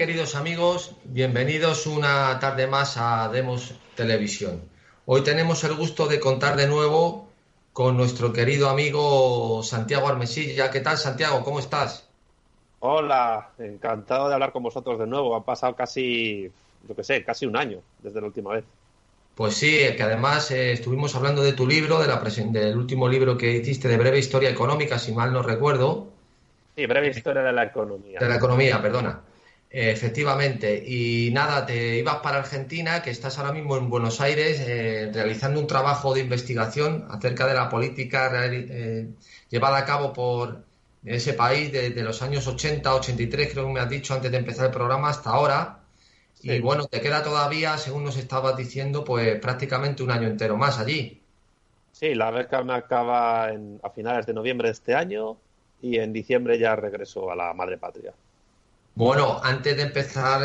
queridos amigos, bienvenidos una tarde más a Demos Televisión. Hoy tenemos el gusto de contar de nuevo con nuestro querido amigo Santiago Armesilla. ¿Qué tal, Santiago? ¿Cómo estás? Hola, encantado de hablar con vosotros de nuevo. Ha pasado casi, yo que sé, casi un año desde la última vez. Pues sí, que además eh, estuvimos hablando de tu libro, de la del último libro que hiciste de breve historia económica, si mal no recuerdo. Sí, breve historia de la economía. De la economía, perdona. Efectivamente. Y nada, te ibas para Argentina, que estás ahora mismo en Buenos Aires eh, realizando un trabajo de investigación acerca de la política eh, llevada a cabo por ese país desde los años 80, 83, creo que me has dicho antes de empezar el programa, hasta ahora. Y bueno, te queda todavía, según nos estabas diciendo, pues prácticamente un año entero más allí. Sí, la beca me acaba a finales de noviembre de este año y en diciembre ya regreso a la madre patria. Bueno, antes de empezar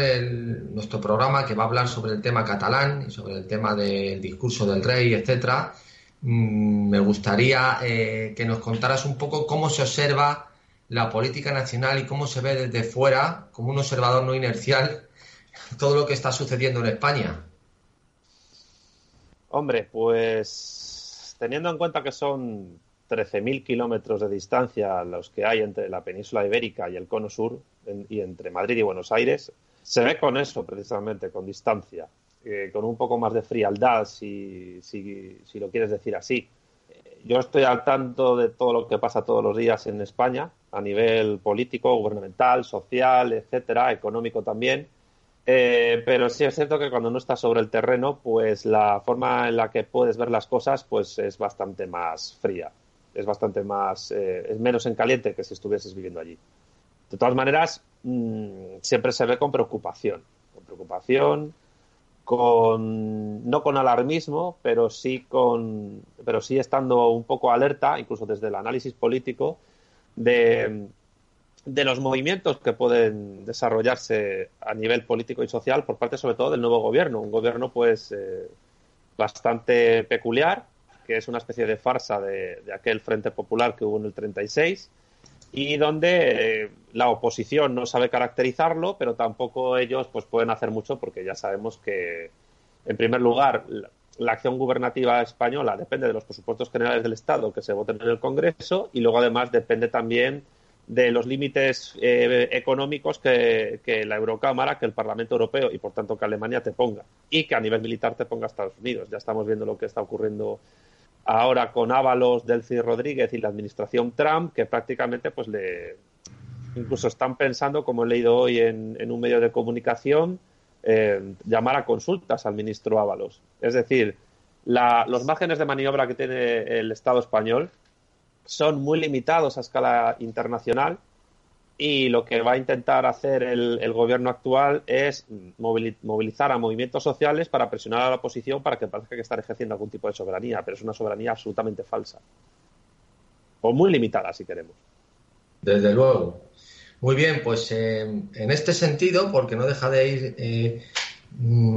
nuestro programa que va a hablar sobre el tema catalán y sobre el tema del discurso del rey, etcétera, mm, me gustaría eh, que nos contaras un poco cómo se observa la política nacional y cómo se ve desde fuera, como un observador no inercial, todo lo que está sucediendo en España. Hombre, pues teniendo en cuenta que son 13.000 kilómetros de distancia los que hay entre la península ibérica y el cono sur y entre Madrid y Buenos Aires, se ve con eso precisamente, con distancia, eh, con un poco más de frialdad, si, si, si, lo quieres decir así. Yo estoy al tanto de todo lo que pasa todos los días en España, a nivel político, gubernamental, social, etcétera, económico también. Eh, pero sí es cierto que cuando no estás sobre el terreno, pues la forma en la que puedes ver las cosas, pues es bastante más fría es bastante más, eh, es menos en caliente que si estuvieses viviendo allí. De todas maneras, mm, siempre se ve con preocupación, con preocupación, con no con alarmismo, pero sí con, pero sí estando un poco alerta, incluso desde el análisis político, de, de los movimientos que pueden desarrollarse a nivel político y social por parte sobre todo del nuevo gobierno, un gobierno pues eh, bastante peculiar, que es una especie de farsa de, aquel Frente Popular que hubo en el 36 y donde eh, la oposición no sabe caracterizarlo, pero tampoco ellos pues pueden hacer mucho porque ya sabemos que, en primer lugar, la, acción gubernativa española depende de los presupuestos generales del Estado que se voten en el Congreso y luego además depende también de los límites eh, económicos que, que, la Eurocámara, que el Parlamento Europeo y por tanto que Alemania te ponga y que a nivel militar te ponga Estados Unidos. Ya estamos viendo lo que está ocurriendo ahora con Ábalos, Delcy Rodríguez y la administración Trump, que prácticamente pues le incluso están pensando, como he leído hoy en, un medio de comunicación, eh, llamar a consultas al ministro Ábalos. Es decir, los márgenes de maniobra que tiene el Estado español son muy limitados a escala internacional y lo que va a intentar hacer el, gobierno actual es movilizar a movimientos sociales para presionar a la oposición para que parezca que está ejerciendo algún tipo de soberanía, pero es una soberanía absolutamente falsa. O muy limitada, si queremos. Desde luego. Muy bien, pues eh, en este sentido, porque no deja de ir eh,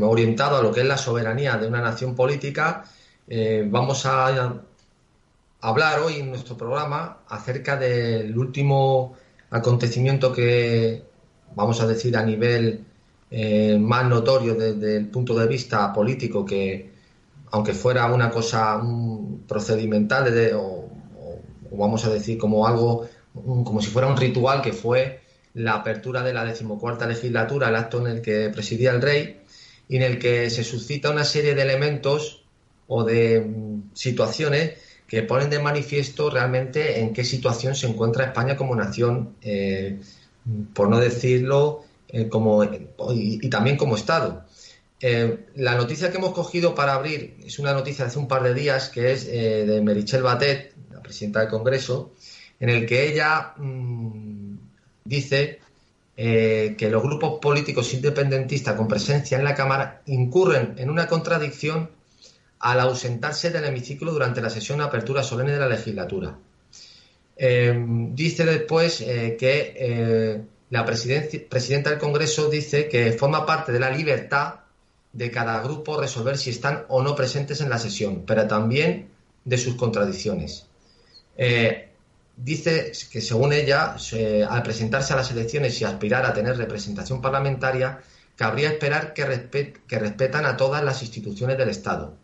orientado a lo que es la soberanía de una nación política, eh, vamos a hablar hoy en nuestro programa acerca del último acontecimiento que, vamos a decir, a nivel eh, más notorio desde el punto de vista político, que aunque fuera una cosa un procedimental o, vamos a decir como algo, como si fuera un ritual que fue la apertura de la decimocuarta legislatura, el acto en el que presidía el rey, y en el que se suscita una serie de elementos o de mm, situaciones que ponen de manifiesto realmente en qué situación se encuentra España como nación, eh, por no decirlo, eh, como, y, también como Estado. Eh, la noticia que hemos cogido para abrir es una noticia de hace un par de días que es de Merichel Batet, la presidenta del Congreso, en el que ella mm, dice que los grupos políticos independentistas con presencia en la Cámara incurren en una contradicción al ausentarse del hemiciclo durante la sesión de apertura solemne de la legislatura. Eh, dice después eh, que eh, la presidenta del Congreso dice que forma parte de la libertad de cada grupo resolver si están o no presentes en la sesión, pero también de sus contradicciones. dice que según ella, al presentarse a las elecciones y aspirar a tener representación parlamentaria, cabría esperar que, que respetan a todas las instituciones del Estado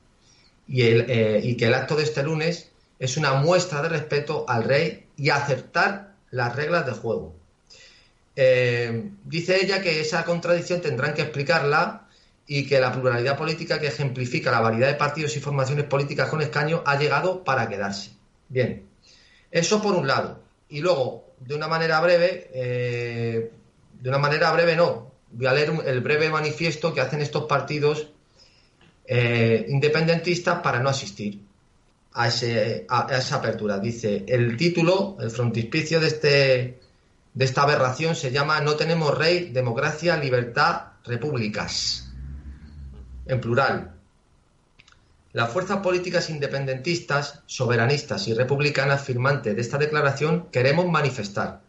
y, eh, y que el acto de este lunes es una muestra de respeto al rey y aceptar las reglas de juego. Eh, dice ella que esa contradicción tendrán que explicarla y que la pluralidad política que ejemplifica la variedad de partidos y formaciones políticas con escaño ha llegado para quedarse. Bien, eso por un lado. Y luego, de una manera breve, eh, de una manera breve no, voy a leer el breve manifiesto que hacen estos partidos eh, independentistas para no asistir a, ese, a, esa apertura. Dice, el título, el frontispicio de, este, de esta aberración se llama No tenemos rey, democracia, libertad, repúblicas. En plural. Las fuerzas políticas independentistas, soberanistas y republicanas firmantes de esta declaración queremos manifestar.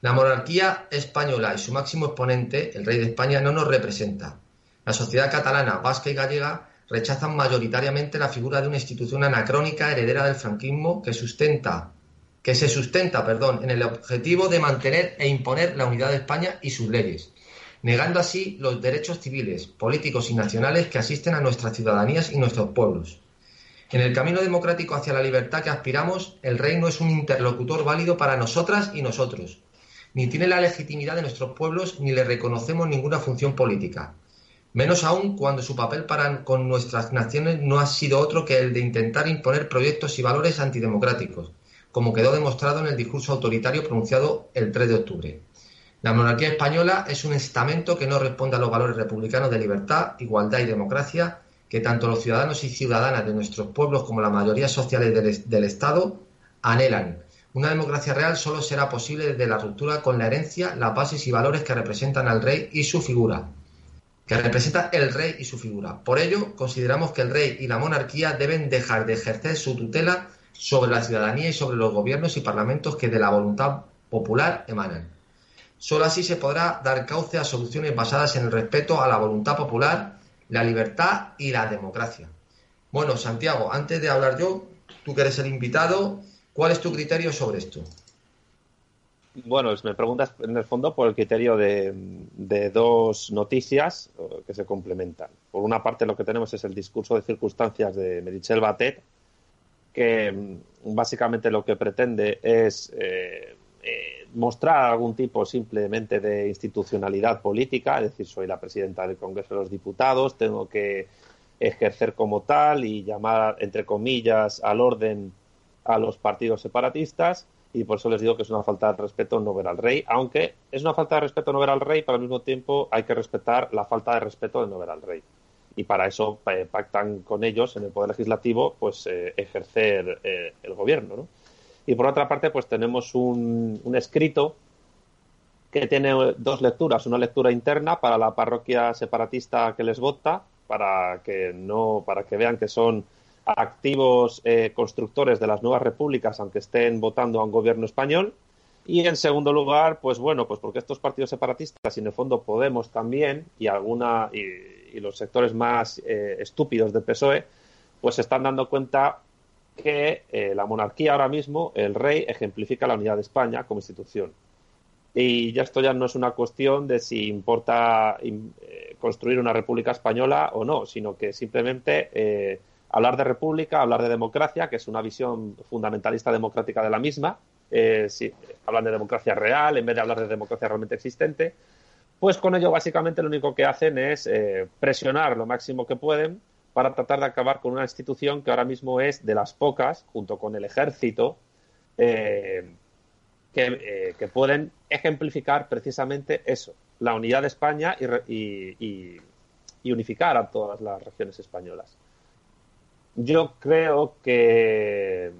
La monarquía española y su máximo exponente, el rey de España, no nos representa. La sociedad catalana, vasca y gallega rechazan mayoritariamente la figura de una institución anacrónica heredera del franquismo que sustenta que se sustenta, perdón, en el objetivo de mantener e imponer la unidad de España y sus leyes, negando así los derechos civiles, políticos y nacionales que asisten a nuestras ciudadanías y nuestros pueblos. En el camino democrático hacia la libertad que aspiramos, el rey no es un interlocutor válido para nosotras y nosotros, ni tiene la legitimidad de nuestros pueblos, ni le reconocemos ninguna función política. Menos aún cuando su papel para con nuestras naciones no ha sido otro que el de intentar imponer proyectos y valores antidemocráticos, como quedó demostrado en el discurso autoritario pronunciado el 3 de octubre. La monarquía española es un estamento que no responde a los valores republicanos de libertad, igualdad y democracia que tanto los ciudadanos y ciudadanas de nuestros pueblos como la mayoría sociales del, del Estado anhelan. Una democracia real solo será posible desde la ruptura con la herencia, las bases y valores que representan al rey y su figura, que representa el rey y su figura. Por ello, consideramos que el rey y la monarquía deben dejar de ejercer su tutela sobre la ciudadanía y sobre los gobiernos y parlamentos que de la voluntad popular emanan. Solo así se podrá dar cauce a soluciones basadas en el respeto a la voluntad popular, la libertad y la democracia. Bueno, Santiago, antes de hablar yo, tú que eres el invitado, ¿cuál es tu criterio sobre esto? Bueno, me preguntas en el fondo por el criterio de, dos noticias eh, que se complementan. Por una parte, lo que tenemos es el discurso de circunstancias de Merichel Batet, que mm, básicamente lo que pretende es eh, eh, mostrar algún tipo simplemente de institucionalidad política, es decir, soy la presidenta del Congreso de los Diputados, tengo que ejercer como tal y llamar, entre comillas, al orden a los partidos separatistas y por eso les digo que es una falta de respeto no ver al rey, aunque es una falta de respeto no ver al rey, pero al mismo tiempo hay que respetar la falta de respeto de no ver al rey. Y para eso eh, pactan con ellos en el Poder Legislativo pues eh, ejercer eh, el gobierno. ¿no? Y por otra parte, pues tenemos un, un escrito que tiene dos lecturas, una lectura interna para la parroquia separatista que les vota, para que no, para que vean que son activos eh, constructores de las nuevas repúblicas, aunque estén votando a un gobierno español. Y en segundo lugar, pues bueno, pues porque estos partidos separatistas, y en el fondo Podemos también, y alguna y, los sectores más eh, estúpidos del PSOE, pues se están dando cuenta que eh, la monarquía ahora mismo, el rey, ejemplifica la unidad de España como institución. Y ya esto ya no es una cuestión de si importa construir una república española o no, sino que simplemente hablar de república, hablar de democracia, que es una visión fundamentalista democrática de la misma, eh, si hablan de democracia real en vez de hablar de democracia realmente existente, pues con ello básicamente lo único que hacen es eh, presionar lo máximo que pueden para tratar de acabar con una institución que ahora mismo es de las pocas, junto con el ejército, eh, que, pueden ejemplificar precisamente eso, la unidad de España y unificar a todas las regiones españolas yo creo que,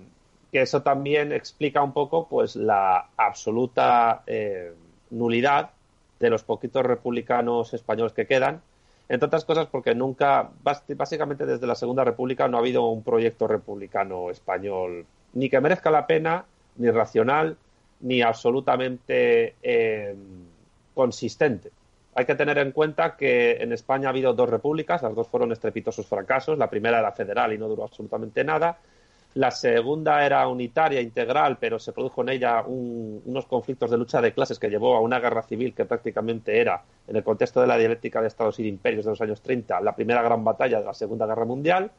eso también explica un poco pues la absoluta eh, nulidad de los poquitos republicanos españoles que quedan, entre otras cosas porque nunca, básicamente desde la Segunda República no ha habido un proyecto republicano español ni que merezca la pena, ni racional, ni absolutamente eh, consistente. Hay que tener en cuenta que en España ha habido dos repúblicas, las dos fueron estrepitosos fracasos. La primera era federal y no duró absolutamente nada. La segunda era unitaria, integral, pero se produjo en ella unos conflictos de lucha de clases que llevó a una guerra civil que prácticamente era, en el contexto de la dialéctica de Estados y de imperios de los años 30, la primera gran batalla de la Segunda Guerra Mundial.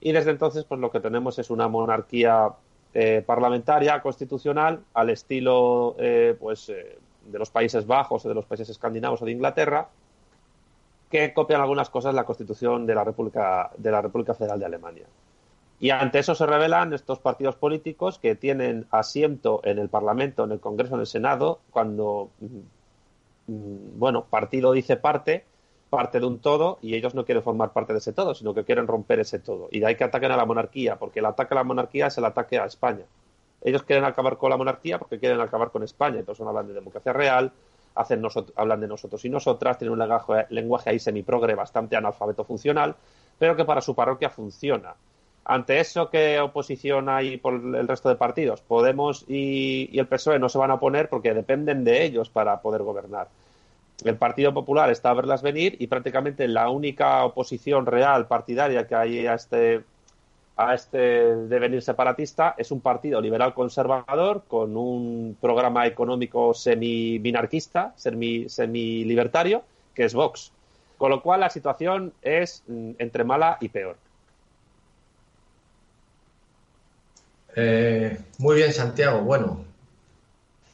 Y desde entonces, pues lo que tenemos es una monarquía eh, parlamentaria, constitucional, al estilo eh, pues, eh, de los Países Bajos o de los países escandinavos o de Inglaterra, que copian algunas cosas la Constitución de la República, de la República Federal de Alemania. Y ante eso se revelan estos partidos políticos que tienen asiento en el Parlamento, en el Congreso, en el Senado, cuando, mm, bueno, partido dice parte, parte de un todo, y ellos no quieren formar parte de ese todo, sino que quieren romper ese todo. Y de ahí que ataquen a la monarquía, porque el ataque a la monarquía es el ataque a España. Ellos quieren acabar con la monarquía porque quieren acabar con España. Entonces hablan de democracia real, hablan de nosotros y nosotras, tienen un lenguaje, lenguaje ahí semiprogre bastante analfabeto funcional, pero que para su parroquia funciona. Ante eso, ¿qué oposición hay por el resto de partidos? Podemos y, el PSOE no se van a oponer porque dependen de ellos para poder gobernar. El Partido Popular está a verlas venir y prácticamente la única oposición real partidaria que hay a este, a este devenir separatista es un partido liberal conservador con un programa económico semi-binarquista, semi-libertario, que es Vox. Con lo cual la situación es mm, entre mala y peor. Eh, muy bien, Santiago. Bueno,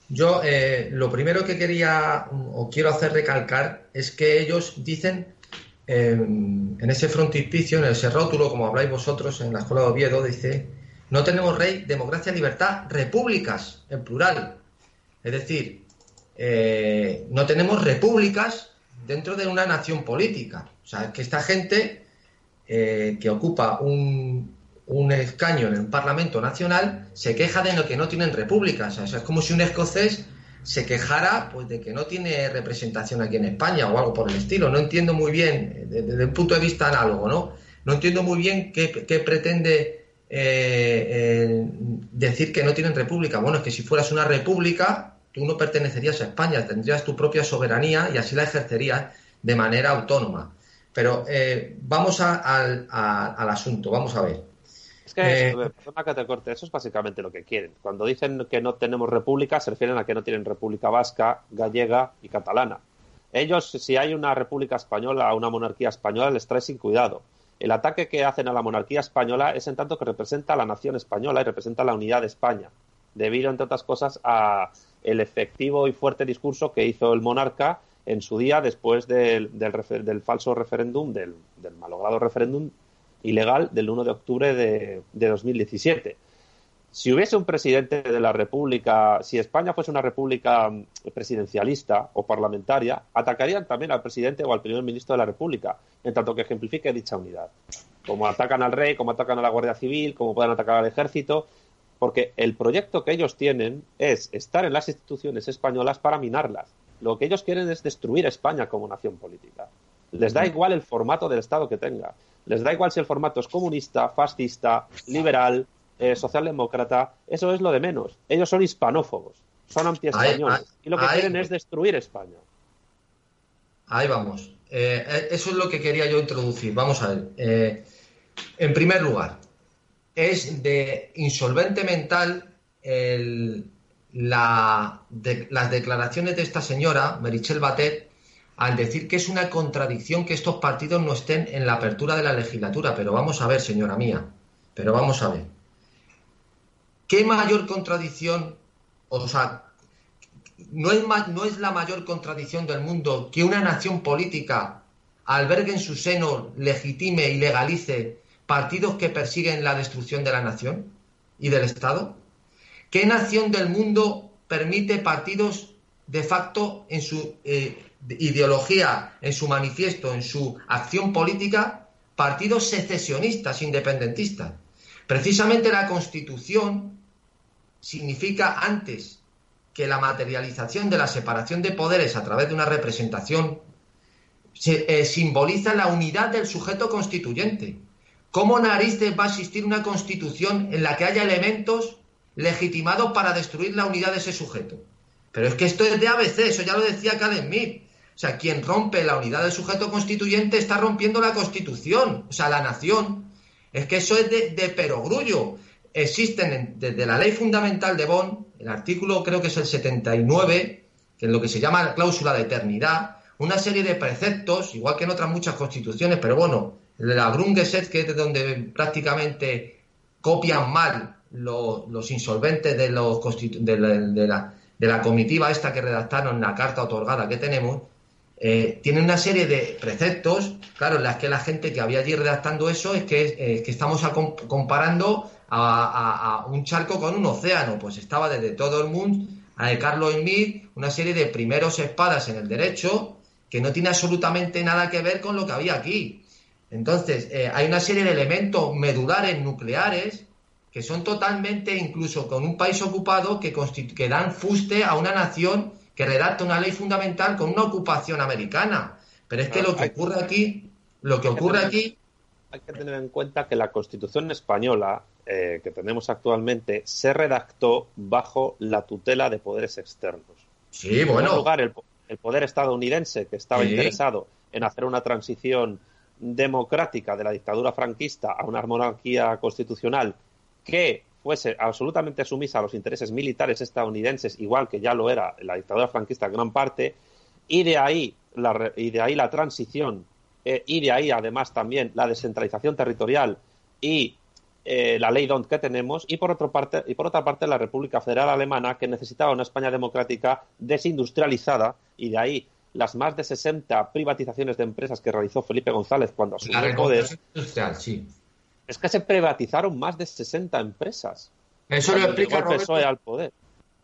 yo eh, lo primero que quería o quiero hacer recalcar es que ellos dicen en ese frontispicio, en ese rótulo, como habláis vosotros en la Escuela de Oviedo, dice, no tenemos rey, democracia, libertad, repúblicas, en plural. Es decir, eh, no tenemos repúblicas dentro de una nación política. O sea, que esta gente que ocupa un, un escaño en el Parlamento Nacional se queja de que no tienen repúblicas. O sea, es como si un escocés se quejara pues, de que no tiene representación aquí en España o algo por el estilo. No entiendo muy bien, desde, un punto de vista análogo, ¿no? No entiendo muy bien qué, pretende eh, eh, decir que no tienen república. Bueno, es que si fueras una república, tú no pertenecerías a España, tendrías tu propia soberanía y así la ejercerías de manera autónoma. Pero eh, vamos al asunto, vamos a ver. Es que, eh, perdona que te corte, eso es básicamente lo que quieren. Cuando dicen que no tenemos república, se refieren a que no tienen república vasca, gallega y catalana. Ellos, si hay una república española, una monarquía española, les trae sin cuidado. El ataque que hacen a la monarquía española es en tanto que representa a la nación española y representa la unidad de España, debido, entre otras cosas, a el efectivo y fuerte discurso que hizo el monarca en su día después del, del, falso referéndum, del, del malogrado referéndum ilegal del 1 de octubre de, 2017. Si hubiese un presidente de la República, si España fuese una república mm, presidencialista o parlamentaria, atacarían también al presidente o al primer ministro de la República, en tanto que ejemplifique dicha unidad. Como atacan al rey, como atacan a la Guardia Civil, como pueden atacar al ejército, porque el proyecto que ellos tienen es estar en las instituciones españolas para minarlas. Lo que ellos quieren es destruir España como nación política. Les da igual el formato del Estado que tenga. Les da igual si el formato es comunista, fascista, liberal, eh, socialdemócrata. Eso es lo de menos. Ellos son hispanófobos, son antiespañoles. y lo que quieren es destruir España. Ahí vamos. Eh, eh, eso es lo que quería yo introducir. Vamos a ver. Eh, en primer lugar, es de insolvente mental las declaraciones de esta señora, Merichel Batet, al decir que es una contradicción que estos partidos no estén en la apertura de la legislatura. Pero vamos a ver, señora mía, pero vamos a ver. ¿Qué mayor contradicción, o sea, no es, la mayor contradicción del mundo que una nación política albergue en su seno, legitime y legalice partidos que persiguen la destrucción de la nación y del Estado? ¿Qué nación del mundo permite partidos de facto en su eh, ideología, en su manifiesto, en su acción política, partidos secesionistas, independentistas. Precisamente la Constitución significa antes que la materialización de la separación de poderes a través de una representación se, eh, simboliza la unidad del sujeto constituyente. ¿Cómo narices va a existir una constitución en la que haya elementos legitimados para destruir la unidad de ese sujeto? Pero es que esto es de ABC, eso ya lo decía Calen Smith. O sea, quien rompe la unidad del sujeto constituyente está rompiendo la Constitución, o sea, la nación. Es que eso es de, perogrullo. existen desde la ley fundamental de Bonn, el artículo creo que es el 79, que es lo que se llama la cláusula de eternidad, una serie de preceptos, igual que en otras muchas constituciones, pero bueno, la Grundgesetz, que es donde prácticamente copian mal los, insolventes de, los de, de, la, comitiva esta que redactaron la carta otorgada que tenemos, eh, tiene una serie de preceptos, claro, en las que la gente que había allí redactando eso es que, eh, estamos comparando a, un charco con un océano, pues estaba desde todo el mundo, a de Carlos Smith, una serie de primeros espadas en el derecho que no tiene absolutamente nada que ver con lo que había aquí. Entonces, eh, hay una serie de elementos medulares nucleares que son totalmente, incluso con un país ocupado, que, que dan fuste a una nación que redacta una ley fundamental con una ocupación americana. Pero es que lo que ocurre aquí, lo que ocurre aquí... Hay que tener en cuenta que la Constitución española eh, que tenemos actualmente se redactó bajo la tutela de poderes externos. Sí, bueno. En lugar, el, poder estadounidense que estaba interesado en hacer una transición democrática de la dictadura franquista a una monarquía constitucional que fuese absolutamente sumisa a los intereses militares estadounidenses, igual que ya lo era la dictadura franquista en gran parte, y de ahí la, y de ahí la transición, eh, y de ahí además también la descentralización territorial y eh, la ley DONT que tenemos, y por, otra parte, y por otra parte la República Federal Alemana, que necesitaba una España democrática desindustrializada, y de ahí las más de 60 privatizaciones de empresas que realizó Felipe González cuando asumió el poder. Sí es que se privatizaron más de 60 empresas. Eso lo explica Roberto, al poder.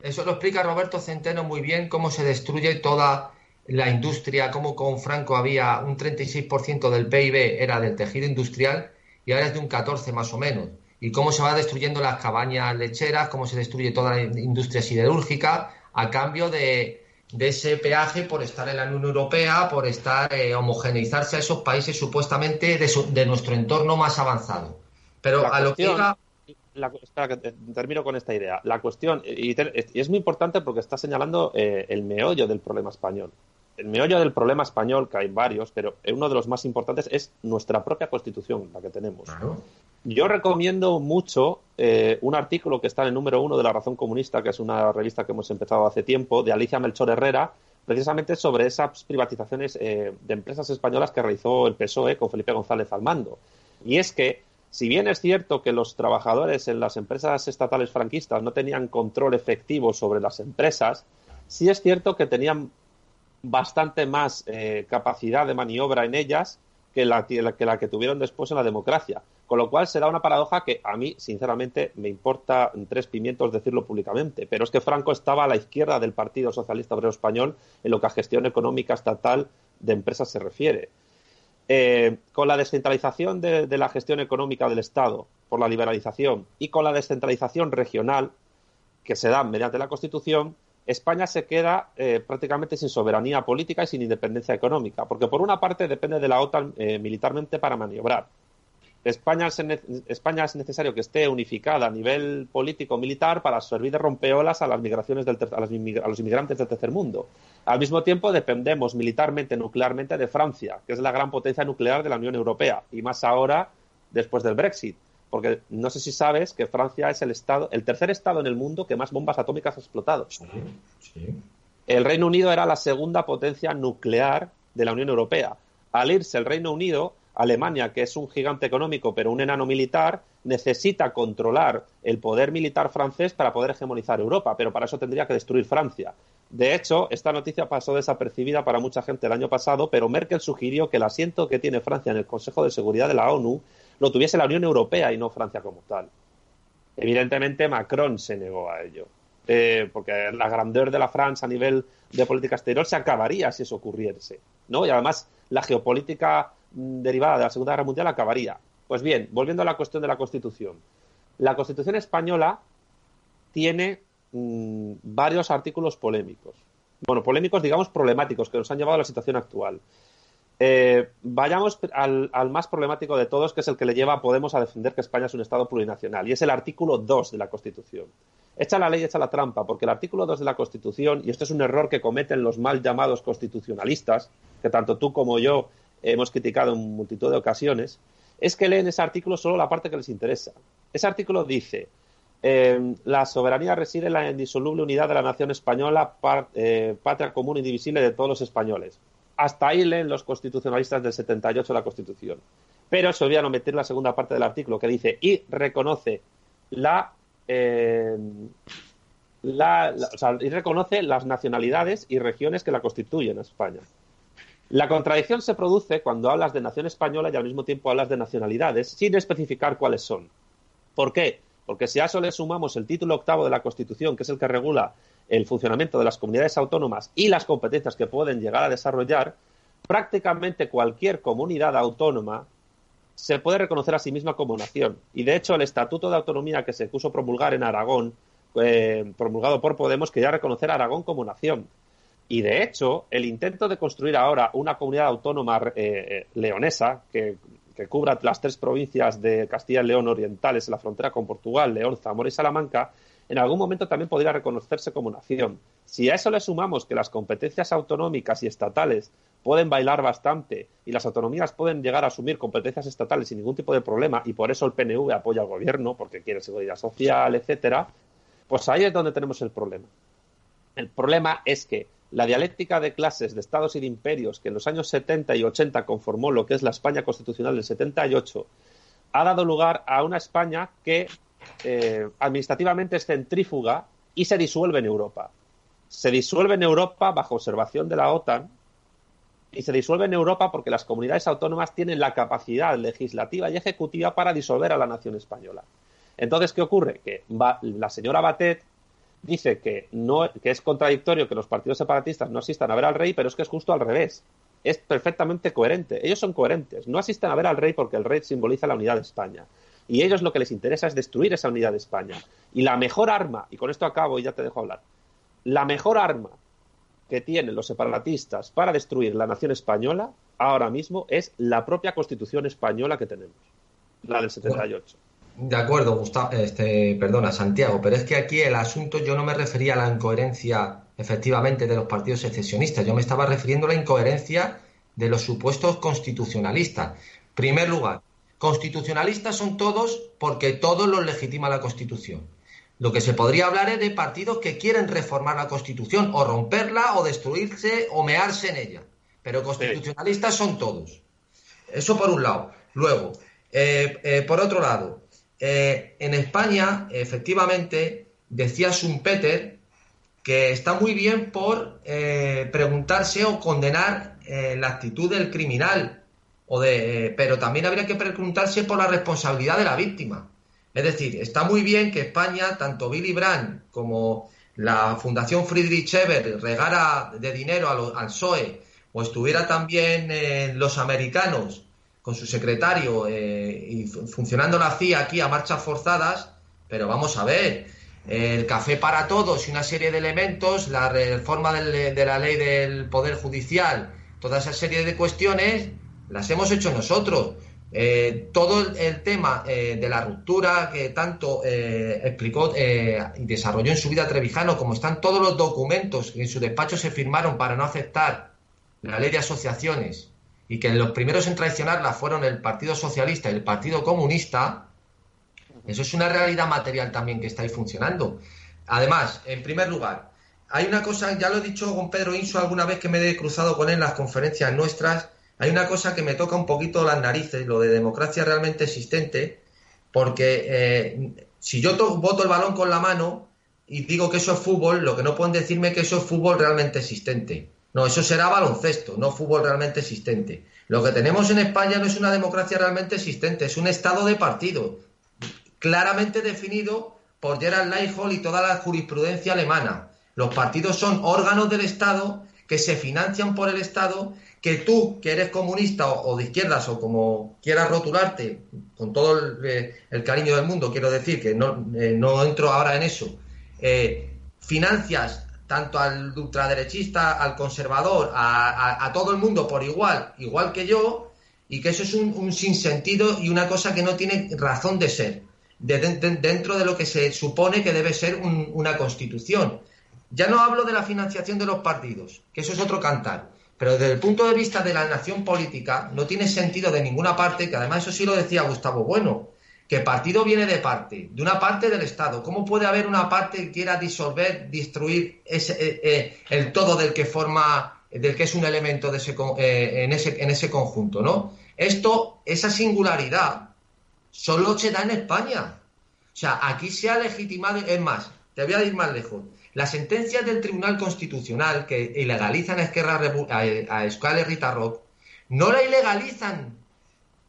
Eso lo explica Roberto Centeno muy bien, cómo se destruye toda la industria, cómo con Franco había un 36% del PIB era del tejido industrial y ahora es de un 14 más o menos. Y cómo se va destruyendo las cabañas lecheras, cómo se destruye toda la industria siderúrgica a cambio de, ese peaje por estar en la Unión Europea, por estar eh, homogeneizarse a esos países supuestamente de, nuestro entorno más avanzado. Pero a lo que espera que termino con esta idea. La cuestión, y, es muy importante porque está señalando eh, el meollo del problema español. El meollo del problema español, que hay varios, pero uno de los más importantes es nuestra propia constitución, la que tenemos. Yo recomiendo mucho eh, un artículo que está en el número uno de La Razón Comunista, que es una revista que hemos empezado hace tiempo, de Alicia Melchor Herrera, precisamente sobre esas privatizaciones eh, de empresas españolas que realizó el PSOE con Felipe González al mando. Y es que si bien es cierto que los trabajadores en las empresas estatales franquistas no tenían control efectivo sobre las empresas, sí es cierto que tenían bastante más eh, capacidad de maniobra en ellas que la, que la, que tuvieron después en la democracia. Con lo cual se da una paradoja que a mí, sinceramente, me importa tres pimientos decirlo públicamente. Pero es que Franco estaba a la izquierda del Partido Socialista Obrero Español en lo que a gestión económica estatal de empresas se refiere. Eh, con la descentralización de, la gestión económica del Estado por la liberalización y con la descentralización regional que se da mediante la Constitución, España se queda eh, prácticamente sin soberanía política y sin independencia económica, porque por una parte depende de la OTAN eh, militarmente para maniobrar, España es, necesario que esté unificada a nivel político-militar para servir de rompeolas a las migraciones del a, los inmigrantes del tercer mundo. Al mismo tiempo, dependemos militarmente, nuclearmente de Francia, que es la gran potencia nuclear de la Unión Europea, y más ahora después del Brexit. Porque no sé si sabes que Francia es el estado, el tercer estado en el mundo que más bombas atómicas ha explotado. El Reino Unido era la segunda potencia nuclear de la Unión Europea. Al irse el Reino Unido, Alemania, que es un gigante económico pero un enano militar, necesita controlar el poder militar francés para poder hegemonizar Europa, pero para eso tendría que destruir Francia. De hecho, esta noticia pasó desapercibida para mucha gente el año pasado, pero Merkel sugirió que el asiento que tiene Francia en el Consejo de Seguridad de la ONU lo tuviese la Unión Europea y no Francia como tal. Evidentemente, Macron se negó a ello, eh, porque la grandeur de la Francia a nivel de política exterior se acabaría si eso ocurriese. ¿no? Y además, la geopolítica derivada de la Segunda Guerra Mundial acabaría. Pues bien, volviendo a la cuestión de la Constitución. La Constitución española tiene mm, varios artículos polémicos. Bueno, polémicos, digamos, problemáticos, que nos han llevado a la situación actual. Eh, vayamos al, más problemático de todos, que es el que le lleva a Podemos a defender que España es un Estado plurinacional, y es el artículo 2 de la Constitución. Echa la ley, echa la trampa, porque el artículo 2 de la Constitución, y esto es un error que cometen los mal llamados constitucionalistas, que tanto tú como yo hemos criticado en multitud de ocasiones, es que leen ese artículo solo la parte que les interesa. Ese artículo dice eh, la soberanía reside en la indisoluble unidad de la nación española, eh, patria común indivisible de todos los españoles. Hasta ahí leen los constitucionalistas del 78 de la Constitución. Pero se olvidan omitir la segunda parte del artículo que dice y reconoce eh, y reconoce las nacionalidades y regiones que la constituyen España. La contradicción se produce cuando hablas de nación española y al mismo tiempo hablas de nacionalidades sin especificar cuáles son. ¿Por qué? Porque si a eso le sumamos el título octavo de la Constitución, que es el que regula el funcionamiento de las comunidades autónomas y las competencias que pueden llegar a desarrollar, prácticamente cualquier comunidad autónoma se puede reconocer a sí misma como nación. Y de hecho, el Estatuto de Autonomía que se puso promulgar en Aragón, eh, promulgado por Podemos, quería reconocer a Aragón como nación. Y de hecho, el intento de construir ahora una comunidad autónoma eh, eh, leonesa que, que, cubra las tres provincias de Castilla y León orientales en la frontera con Portugal, León, Zamora y Salamanca, en algún momento también podría reconocerse como nación. Si a eso le sumamos que las competencias autonómicas y estatales pueden bailar bastante y las autonomías pueden llegar a asumir competencias estatales sin ningún tipo de problema y por eso el PNV apoya al gobierno porque quiere seguridad social, etcétera, pues ahí es donde tenemos el problema. El problema es que la dialéctica de clases de estados y de imperios que en los años 70 y 80 conformó lo que es la España constitucional del 78 ha dado lugar a una España que eh, administrativamente es centrífuga y se disuelve en Europa. Se disuelve en Europa bajo observación de la OTAN y se disuelve en Europa porque las comunidades autónomas tienen la capacidad legislativa y ejecutiva para disolver a la nación española. Entonces, ¿qué ocurre? Que la señora Batet dice que, no, que es contradictorio que los partidos separatistas no asistan a ver al rey, pero es que es justo al revés. Es perfectamente coherente. Ellos son coherentes. No asisten a ver al rey porque el rey simboliza la unidad de España. Y ellos lo que les interesa es destruir esa unidad de España. Y la mejor arma, y con esto acabo y ya te dejo hablar, la mejor arma que tienen los separatistas para destruir la nación española ahora mismo es la propia constitución española que tenemos, la del 78. De acuerdo, Gustavo, este, perdona, Santiago, pero es que aquí el asunto yo no me refería a la incoherencia efectivamente de los partidos secesionistas, yo me estaba refiriendo a la incoherencia de los supuestos constitucionalistas. Primer lugar, constitucionalistas son todos porque todos los legitima la Constitución. Lo que se podría hablar es de partidos que quieren reformar la Constitución, o romperla, o destruirse, o mearse en ella. Pero constitucionalistas son todos. Eso por un lado. Luego, eh, eh, por otro lado, eh, en España, efectivamente, decía Schumpeter que está muy bien por preguntarse o condenar la actitud del criminal, o de, pero también habría que preguntarse por la responsabilidad de la víctima. Es decir, está muy bien que España, tanto Billy Brandt como la Fundación Friedrich Ebert regara de dinero al PSOE o estuviera también eh, los americanos con su secretario eh, y funcionando la CIA aquí a marchas forzadas, pero vamos a ver, el café para todos y una serie de elementos, la reforma de la ley del Poder Judicial, toda esa serie de cuestiones, las hemos hecho nosotros. Eh, todo el tema eh, de la ruptura que tanto eh, explicó y desarrolló en su vida Trevijano, como están todos los documentos que en su despacho se firmaron para no aceptar la ley de asociaciones y que los primeros en traicionarla fueron el Partido Socialista y el Partido Comunista, eso es una realidad material también que está ahí funcionando. Además, en primer lugar, hay una cosa, ya lo he dicho con Pedro Inso alguna vez que me he cruzado con él en las conferencias nuestras, hay una cosa que me toca un poquito las narices, lo de democracia realmente existente, porque eh, si yo voto el balón con la mano y digo que eso es fútbol, lo que no pueden decirme que eso es fútbol realmente existente. No, eso será baloncesto, no fútbol realmente existente. Lo que tenemos en España no es una democracia realmente existente, es un estado de partido, claramente definido por Gerald Leichhold y toda la jurisprudencia alemana. Los partidos son órganos del Estado que se financian por el Estado que tú, que eres comunista o, de izquierdas o como quieras rotularte, con todo el, eh, cariño del mundo, quiero decir que no, eh, no entro ahora en eso, eh, financias tanto al ultraderechista, al conservador, a, todo el mundo por igual, igual que yo, y que eso es un, sinsentido y una cosa que no tiene razón de ser, dentro de lo que se supone que debe ser una constitución. Ya no hablo de la financiación de los partidos, que eso es otro cantar pero desde el punto de vista de la nación política no tiene sentido de ninguna parte, que además eso sí lo decía Gustavo Bueno, que partido viene de parte, de una parte del Estado. ¿Cómo puede haber una parte que quiera disolver, destruir ese, eh, eh, el todo del que forma, del que es un elemento de ese, eh, en, ese, en ese conjunto, ¿no? Esto, esa singularidad, solo se da en España. O sea, aquí se ha legitimado, es más, te voy a ir más lejos. Las sentencias del Tribunal Constitucional que ilegalizan a Esquerra a, a Escala Rita Rock, no la ilegalizan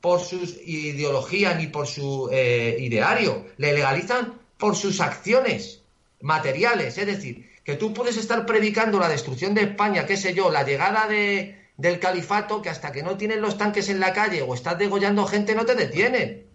por su ideología ni por su eh, ideario, le legalizan por sus acciones materiales. Es decir, que tú puedes estar predicando la destrucción de España, qué sé yo, la llegada de, del califato, que hasta que no tienen los tanques en la calle o estás degollando gente no te detienen,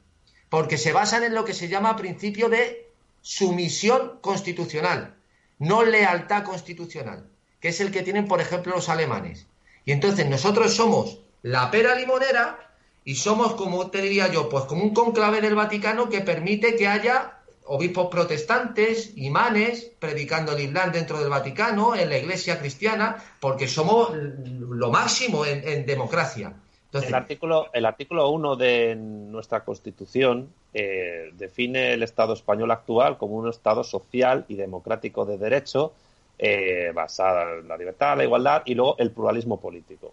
porque se basan en lo que se llama principio de sumisión constitucional, no lealtad constitucional, que es el que tienen, por ejemplo, los alemanes. Y entonces nosotros somos la pera limonera y somos, como te diría yo, pues como un conclave del Vaticano que permite que haya obispos protestantes, imanes, predicando el Islam dentro del Vaticano, en la iglesia cristiana, porque somos lo máximo en, democracia. el artículo, el artículo 1 de nuestra Constitución eh, define el Estado español actual como un Estado social y democrático de derecho, eh, basado en la libertad, la igualdad y luego el pluralismo político.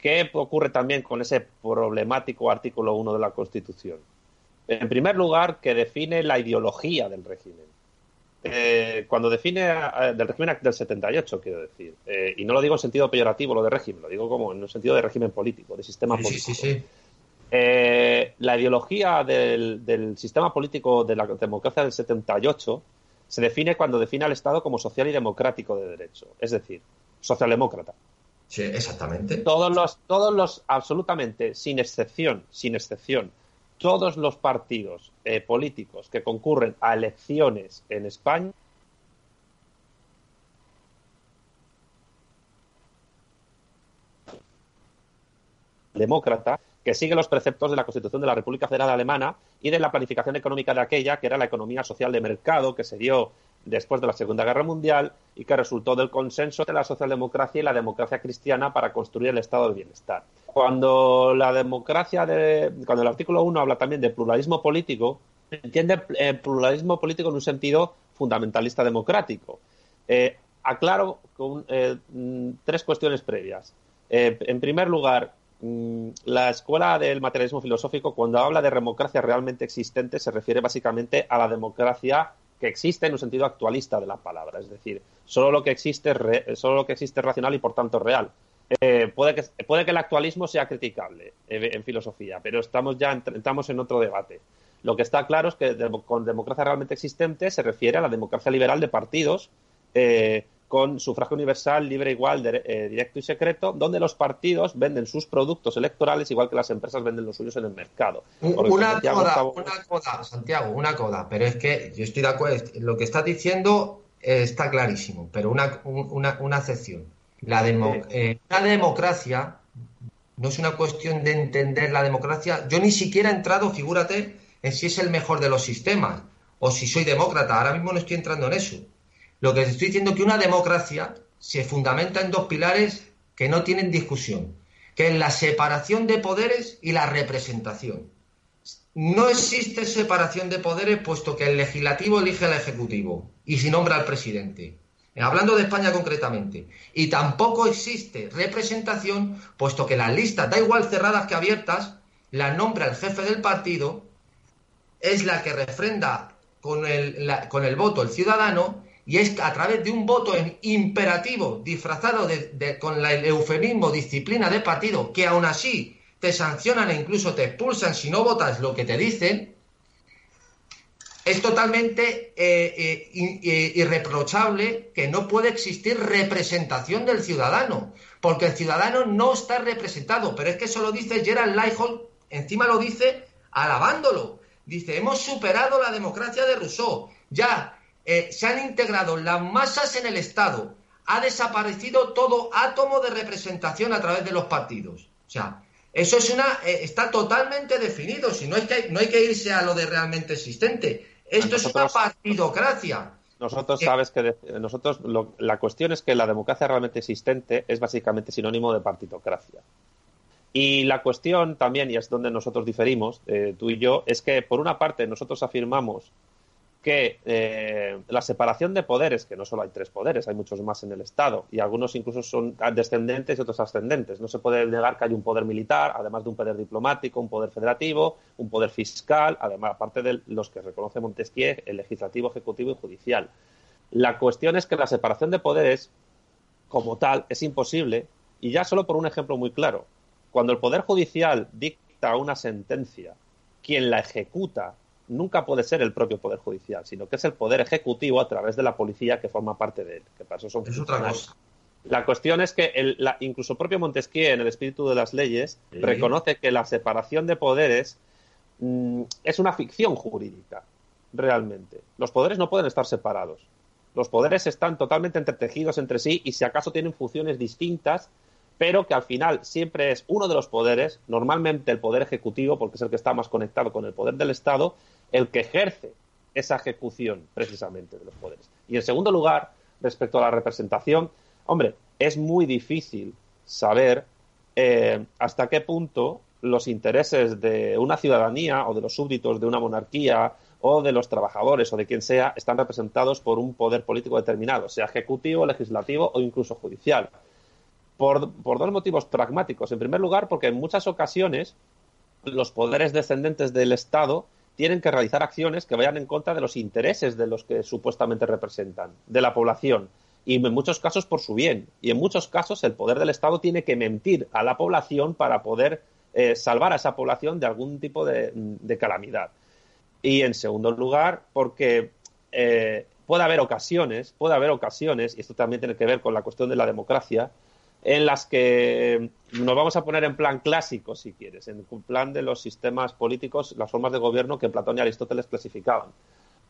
¿Qué ocurre también con ese problemático artículo 1 de la Constitución? En primer lugar, que define la ideología del régimen. Eh, cuando define del régimen del 78, quiero decir, eh, y no lo digo en sentido peyorativo lo de régimen, lo digo como en un sentido de régimen político, de sistema político. Sí, sí, eh, la ideología del, del, sistema político de la democracia del 78 se define cuando define al Estado como social y democrático de derecho, es decir, socialdemócrata. Sí, exactamente. Todos los, todos los, absolutamente, sin excepción, sin excepción, todos los partidos eh, políticos que concurren a elecciones en España demócrata que sigue los preceptos de la Constitución de la República Federal Alemana y de la planificación económica de aquella, que era la economía social de mercado, que se dio después de la Segunda Guerra Mundial y que resultó del consenso de la socialdemocracia y la democracia cristiana para construir el estado del bienestar. Cuando la democracia de, cuando el artículo 1 habla también de pluralismo político, entiende el pluralismo político en un sentido fundamentalista democrático. Eh, aclaro con eh, mm, tres cuestiones previas. Eh, en primer lugar, la escuela del materialismo filosófico, cuando habla de democracia realmente existente, se refiere básicamente a la democracia que existe en un sentido actualista de la palabra, es decir, solo lo que existe, solo lo que existe es racional y por tanto real. Eh, puede, que, puede que el actualismo sea criticable en filosofía, pero estamos ya entramos en otro debate. Lo que está claro es que con democracia realmente existente se refiere a la democracia liberal de partidos eh, con sufragio universal, libre, igual, eh, directo y secreto, donde los partidos venden sus productos electorales igual que las empresas venden los suyos en el mercado. una coda, una coda, Santiago, una coda, pero es que yo estoy de acuerdo, lo que estás diciendo está clarísimo, pero una, una, una excepción. La, eh, la democracia no es una cuestión de entender la democracia. Yo ni siquiera he entrado, figúrate, en si es el mejor de los sistemas o si soy demócrata. Ahora mismo no estoy entrando en eso. Lo que estoy diciendo es que una democracia se fundamenta en dos pilares que no tienen discusión, que es la separación de poderes y la representación. No existe separación de poderes puesto que el legislativo elige al ejecutivo y si nombra al presidente. Hablando de España concretamente. Y tampoco existe representación puesto que las listas, da igual cerradas que abiertas, la nombra el jefe del partido, es la que refrenda con el, con el voto el ciudadano y es a través de un voto en imperativo disfrazado de, con el eufemismo disciplina de partido, que aún así te sancionan e incluso te expulsan si no votas lo que te dicen, es totalmente eh, eh, eh, irreprochable que no puede existir representación del ciudadano, porque el ciudadano no está representado, pero es que eso lo dice Gerald Lighthold, encima lo dice alabándolo. Dice, hemos superado la democracia de Rousseau. Ya eh, se han integrado las masas en el Estado, ha desaparecido todo átomo de representación a través de los partidos. O sea, eso es una, eh, está totalmente definido, si no, es que, no hay que irse a lo de realmente existente. Esto es una partidocracia. Nosotros sabes que nosotros la cuestión es que la democracia realmente existente es básicamente sinónimo de partidocracia. Y la cuestión también, y es donde nosotros diferimos, eh, tú y yo, es que por una parte nosotros afirmamos que eh, la separación de poderes, que no solo hay tres poderes, hay muchos más en el Estado, y algunos incluso son descendentes y otros ascendentes. No se puede negar que hay un poder militar, además de un poder diplomático, un poder federativo, un poder fiscal, además, aparte de los que reconoce Montesquieu, el legislativo, ejecutivo y judicial. La cuestión es que la separación de poderes, como tal, es imposible, y ya solo por un ejemplo muy claro. Cuando el Poder Judicial dicta una sentencia, quien la ejecuta nunca puede ser el propio Poder Judicial, sino que es el Poder Ejecutivo a través de la policía que forma parte de él. Que para eso son es otra cosa. La cuestión es que el, la, incluso propio Montesquieu, en el espíritu de las leyes, sí. reconoce que la separación de poderes mmm, es una ficción jurídica, realmente. Los poderes no pueden estar separados. Los poderes están totalmente entretejidos entre sí y si acaso tienen funciones distintas, pero que al final siempre es uno de los poderes, normalmente el poder ejecutivo, porque es el que está más conectado con el poder del Estado, el que ejerce esa ejecución precisamente de los poderes. Y en segundo lugar, respecto a la representación, hombre, es muy difícil saber eh, hasta qué punto los intereses de una ciudadanía o de los súbditos de una monarquía o de los trabajadores o de quien sea están representados por un poder político determinado, sea ejecutivo, legislativo o incluso judicial. Por, por, dos motivos pragmáticos. En primer lugar, porque en muchas ocasiones los poderes descendentes del Estado tienen que realizar acciones que vayan en contra de los intereses de los que supuestamente representan, de la población, y en muchos casos por su bien. Y en muchos casos el poder del Estado tiene que mentir a la población para poder eh, salvar a esa población de algún tipo de, calamidad. Y en segundo lugar, porque eh, puede haber ocasiones, puede haber ocasiones, y esto también tiene que ver con la cuestión de la democracia, en las que nos vamos a poner en plan clásico, si quieres, en plan de los sistemas políticos, las formas de gobierno que Platón y Aristóteles clasificaban.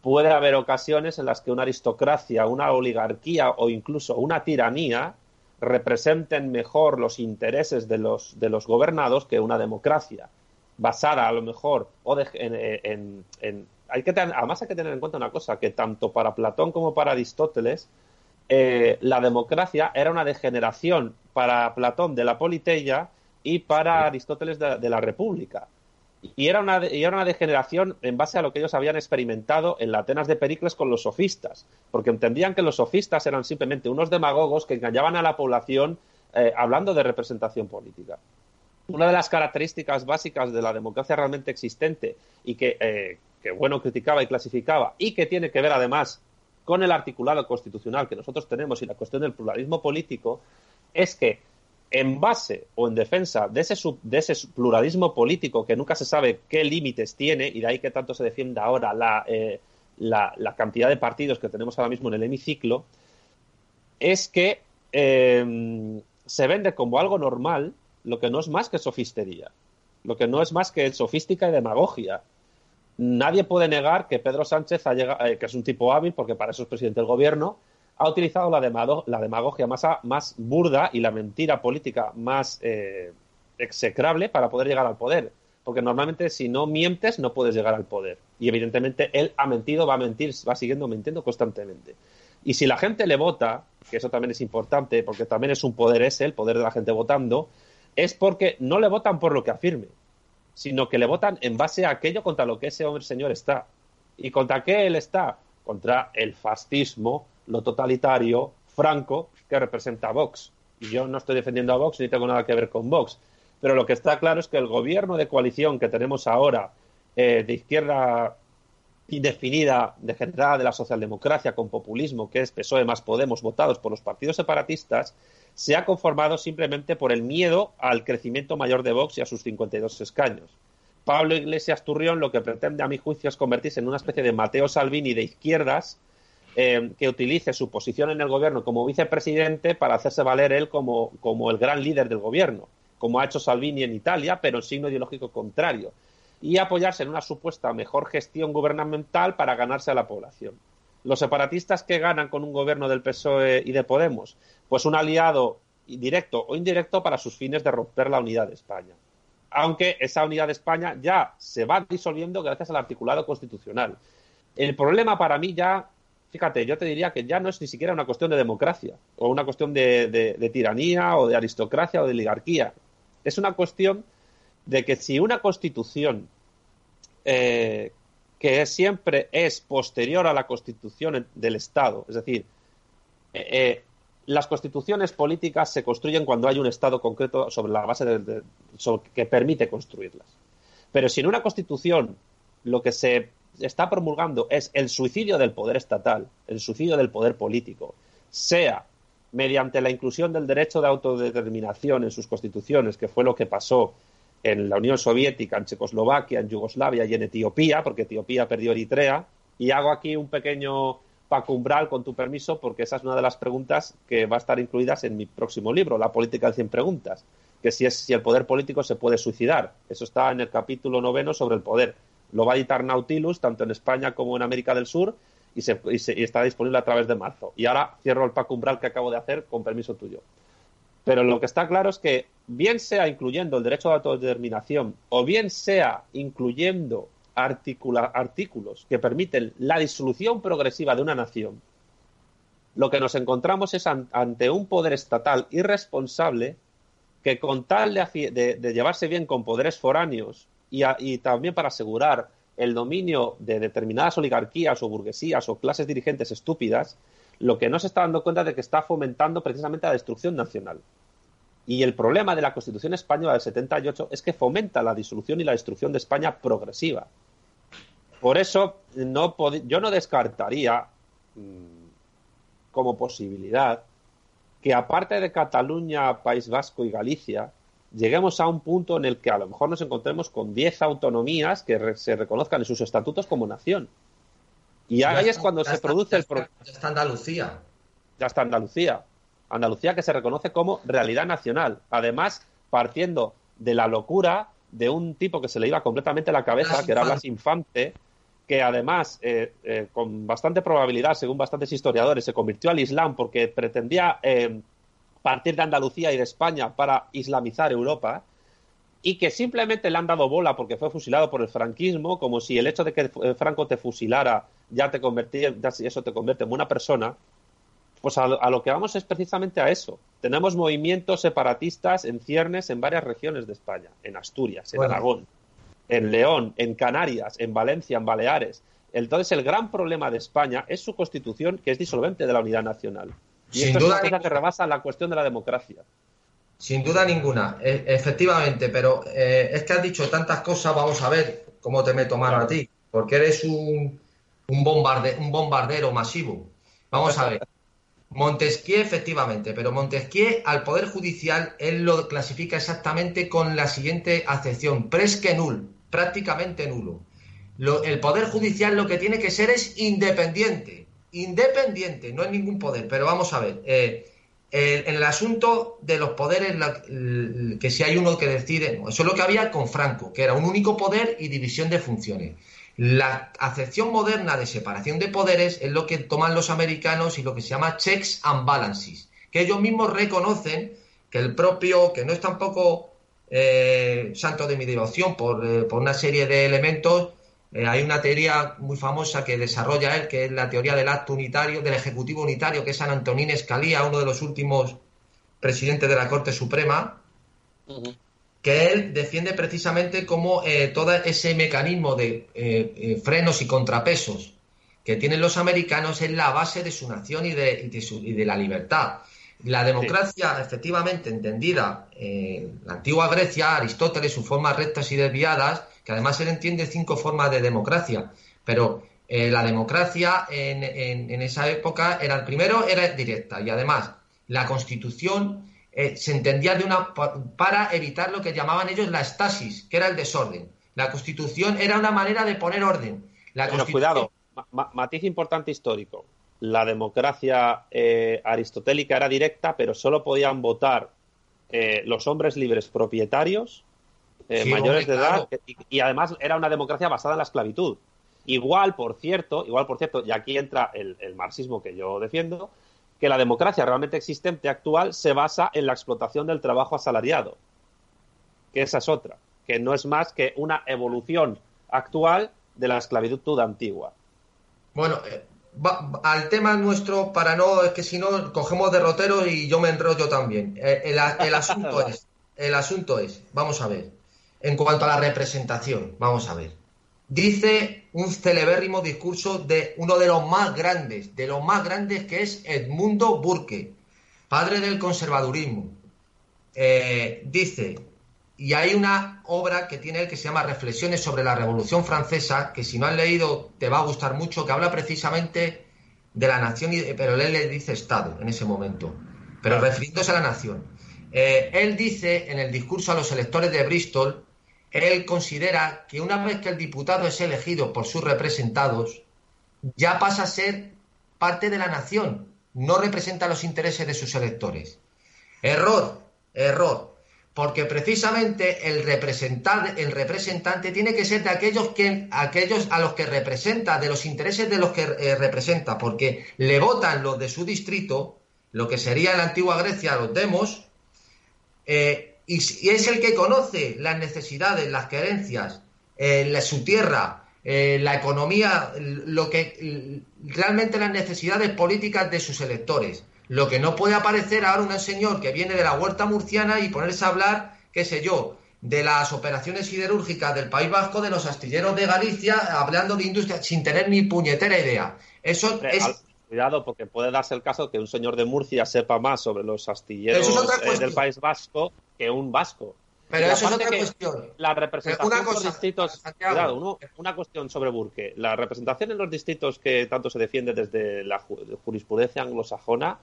Puede haber ocasiones en las que una aristocracia, una oligarquía o incluso una tiranía representen mejor los intereses de los, de los gobernados que una democracia, basada a lo mejor o de, en, en, hay que tener, además hay que tener en cuenta una cosa, que tanto para Platón como para Aristóteles, eh, la democracia era una degeneración para Platón de la politeia y para Aristóteles de, de la república. Y era, una, y era una degeneración en base a lo que ellos habían experimentado en la Atenas de Pericles con los sofistas, porque entendían que los sofistas eran simplemente unos demagogos que engañaban a la población eh, hablando de representación política. Una de las características básicas de la democracia realmente existente y que, eh, que bueno criticaba y clasificaba y que tiene que ver además con el articulado constitucional que nosotros tenemos y la cuestión del pluralismo político es que en base o en defensa de ese, sub, de ese pluralismo político que nunca se sabe qué límites tiene y de ahí que tanto se defienda ahora la, eh, la, la, cantidad de partidos que tenemos ahora mismo en el hemiciclo, es que eh, se vende como algo normal lo que no es más que sofistería, lo que no es más que sofística y demagogia. Nadie puede negar que Pedro Sánchez, ha llegado, eh, que es un tipo hábil, porque para eso es presidente del gobierno, ha utilizado la, demago la demagogia más, burda y la mentira política más eh, execrable para poder llegar al poder. Porque normalmente si no mientes no puedes llegar al poder. Y evidentemente él ha mentido, va a mentir, va siguiendo mintiendo constantemente. Y si la gente le vota, que eso también es importante, porque también es un poder ese, el poder de la gente votando, es porque no le votan por lo que afirme, sino que le votan en base a aquello contra lo que ese hombre señor está. ¿Y contra qué él está? Contra el fascismo, lo totalitario, franco, que representa a Vox. Y yo no estoy defendiendo a Vox ni tengo nada que ver con Vox. Pero lo que está claro es que el gobierno de coalición que tenemos ahora, eh, de izquierda indefinida, degenerada de la socialdemocracia con populismo, que es PSOE más Podemos, votados por los partidos separatistas, se ha conformado simplemente por el miedo al crecimiento mayor de Vox y a sus 52 escaños. Pablo Iglesias Turrión lo que pretende, a mi juicio, es convertirse en una especie de Mateo Salvini de izquierdas, eh, que utilice su posición en el gobierno como vicepresidente para hacerse valer él como, como, el gran líder del gobierno, como ha hecho Salvini en Italia, pero en signo ideológico contrario, y apoyarse en una supuesta mejor gestión gubernamental para ganarse a la población. Los separatistas que ganan con un gobierno del PSOE y de Podemos, pues un aliado directo o indirecto para sus fines de romper la unidad de España. Aunque esa unidad de España ya se va disolviendo gracias al articulado constitucional. El problema para mí ya fíjate, yo te diría que ya no es ni siquiera una cuestión de democracia o una cuestión de, tiranía o de aristocracia o de oligarquía. Es una cuestión de que si una constitución eh, que siempre es posterior a la constitución del Estado, es decir, eh, eh, las constituciones políticas se construyen cuando hay un Estado concreto sobre la base de, que permite construirlas. Pero si en una constitución lo que se está promulgando es el suicidio del poder estatal, el suicidio del poder político, sea mediante la inclusión del derecho de autodeterminación en sus constituciones, que fue lo que pasó en la Unión Soviética, en Checoslovaquia, en Yugoslavia y en Etiopía, porque Etiopía perdió Eritrea. Y hago aquí un pequeño pacumbral, con tu permiso, porque esa es una de las preguntas que va a estar incluidas en mi próximo libro, La política de 100 preguntas, que si, es, si el poder político se puede suicidar. Eso está en el capítulo noveno sobre el poder. Lo va a editar Nautilus, tanto en España como en América del Sur, y, se, y, está disponible a través de marzo. Y ahora cierro el pacumbral que acabo de hacer con permiso tuyo. Pero lo que está claro es que, bien sea incluyendo el derecho de autodeterminación o bien sea incluyendo artículos que permiten la disolución progresiva de una nación, lo que nos encontramos es ante un poder estatal irresponsable que con tal de, llevarse bien con poderes foráneos y, también para asegurar el dominio de determinadas oligarquías o burguesías o clases dirigentes estúpidas, lo que no se está dando cuenta de que está fomentando precisamente la destrucción nacional. Y el problema de la Constitución española del 78 es que fomenta la disolución y la destrucción de España progresiva. Por eso no yo no descartaría mm, como posibilidad que aparte de Cataluña, País Vasco y Galicia, lleguemos a un punto en el que a lo mejor nos encontremos con 10 autonomías que se reconozcan en sus estatutos como nación. Y ahí es cuando se produce el problema. Ya está Andalucía. Ya está Andalucía. Andalucía que se reconoce como realidad nacional. Además, partiendo de la locura de un tipo que se le iba completamente la cabeza, que era Blas Infante, que además, eh, eh, con bastante probabilidad, según bastantes historiadores, se convirtió al Islam porque pretendía eh, partir de Andalucía y de España para islamizar Europa y que simplemente le han dado bola porque fue fusilado por el franquismo, como si el hecho de que Franco te fusilara ya te convertía, ya eso te convierte en una persona, pues a, lo que vamos es precisamente a eso. Tenemos movimientos separatistas en ciernes en varias regiones de España, en Asturias, en Aragón, en León, en Canarias, en Valencia, en Baleares. Entonces el gran problema de España es su constitución que es disolvente de la unidad nacional. Y Sin esto duda es una cosa que rebasa la cuestión de la democracia. Sin duda ninguna, e, efectivamente, pero eh, es que has dicho tantas cosas, vamos a ver cómo te meto mano a ti, porque eres un, un, bombarde, un bombardero masivo. Vamos a ver. Montesquieu, efectivamente, pero Montesquieu al Poder Judicial él lo clasifica exactamente con la siguiente acepción, presque nul, prácticamente nulo. el Poder Judicial lo que tiene que ser es independiente, independiente, no es ningún poder, pero vamos a ver, eh, en el asunto de los poderes, que si hay uno que decide, eso es lo que había con Franco, que era un único poder y división de funciones. La acepción moderna de separación de poderes es lo que toman los americanos y lo que se llama checks and balances, que ellos mismos reconocen que el propio, que no es tampoco eh, santo de mi devoción por, eh, por una serie de elementos, eh, hay una teoría muy famosa que desarrolla él, que es la teoría del acto unitario, del ejecutivo unitario, que es San Antonín Escalía, uno de los últimos presidentes de la Corte Suprema, que él defiende precisamente como eh, todo ese mecanismo de eh, frenos y contrapesos que tienen los americanos es la base de su nación y de, y de la libertad. La democracia, efectivamente entendida en la antigua Grecia, Aristóteles, sus formas rectas y desviadas, que además él entiende cinco formas de democracia, pero eh, la democracia en, en, esa época era, primero, era directa y además la constitución eh, se entendía de una para evitar lo que llamaban ellos la estasis, que era el desorden. La constitución era una manera de poner orden. La cuidado, matiz importante histórico. La democracia eh, aristotélica era directa, pero solo podían votar los hombres libres propietarios eh, mayores de edad y, además era una democracia basada en la esclavitud. Igual, por cierto, igual, por cierto, y aquí entra el, marxismo que yo defiendo, que la democracia realmente existente actual se basa en la explotación del trabajo asalariado. Que esa es otra, que no es más que una evolución actual de la esclavitud antigua. Bueno, eh, al tema nuestro, para no, es que si no, cogemos derrotero y yo me enrollo también. Eh, el, el asunto es el asunto es, vamos a ver, en cuanto a la representación, vamos a ver. Dice un celebérrimo discurso de uno de los más grandes, de los más grandes que es Edmundo Burke, padre del conservadurismo. Eh, dice, y hay una obra que tiene él que se llama Reflexiones sobre la Revolución Francesa, que si no has leído te va a gustar mucho, que habla precisamente de la nación, pero él le dice Estado en ese momento, pero refiriéndose a la nación. Eh, él dice en el discurso a los electores de Bristol, él considera que una vez que el diputado es elegido por sus representados, ya pasa a ser parte de la nación, no representa los intereses de sus electores. Error, error, porque precisamente el representante, el representante tiene que ser de aquellos, que, aquellos a los que representa, de los intereses de los que eh, representa, porque le votan los de su distrito, lo que sería en la antigua Grecia los demos, eh, y, es el que conoce las necesidades, las querencias, eh, su tierra, eh, la economía, lo que realmente las necesidades políticas de sus electores. Lo que no puede aparecer ahora un señor que viene de la huerta murciana y ponerse a hablar, qué sé yo, de las operaciones siderúrgicas del País Vasco, de los astilleros de Galicia, hablando de industria sin tener ni puñetera idea. Eso es... Cuidado, porque puede darse el caso que un señor de Murcia sepa más sobre los astilleros eh, del País Vasco que un vasco. Pero eso es otra cuestión. La representación en los distritos. Cuidado, una cuestión sobre Burke. La representación en los distritos que tanto se defiende desde la jurisprudencia anglosajona.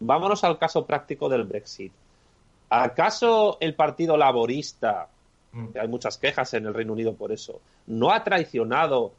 Vámonos al caso práctico del Brexit. ¿Acaso el Partido Laborista, mm. que hay muchas quejas en el Reino Unido por eso, no ha traicionado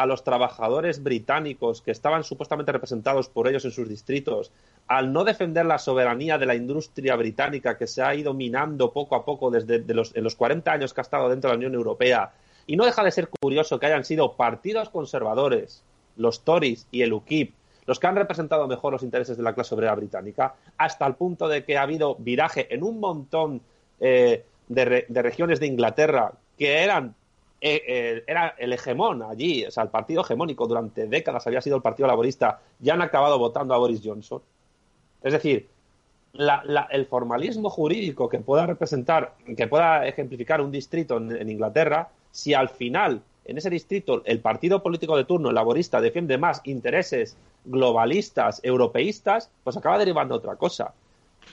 a los trabajadores británicos que estaban supuestamente representados por ellos en sus distritos, al no defender la soberanía de la industria británica que se ha ido minando poco a poco desde los, en los 40 años que ha estado dentro de la Unión Europea, y no deja de ser curioso que hayan sido partidos conservadores, los Tories y el UKIP, los que han representado mejor los intereses de la clase obrera británica, hasta el punto de que ha habido viraje en un montón eh, de, regiones de Inglaterra que eran era el hegemón allí, o sea, el partido hegemónico durante décadas había sido el Partido Laborista, ya han acabado votando a Boris Johnson. Es decir, el formalismo jurídico que pueda representar, que pueda ejemplificar un distrito en, Inglaterra, si al final en ese distrito el partido político de turno, el laborista, defiende más intereses globalistas, europeístas, pues acaba derivando otra cosa.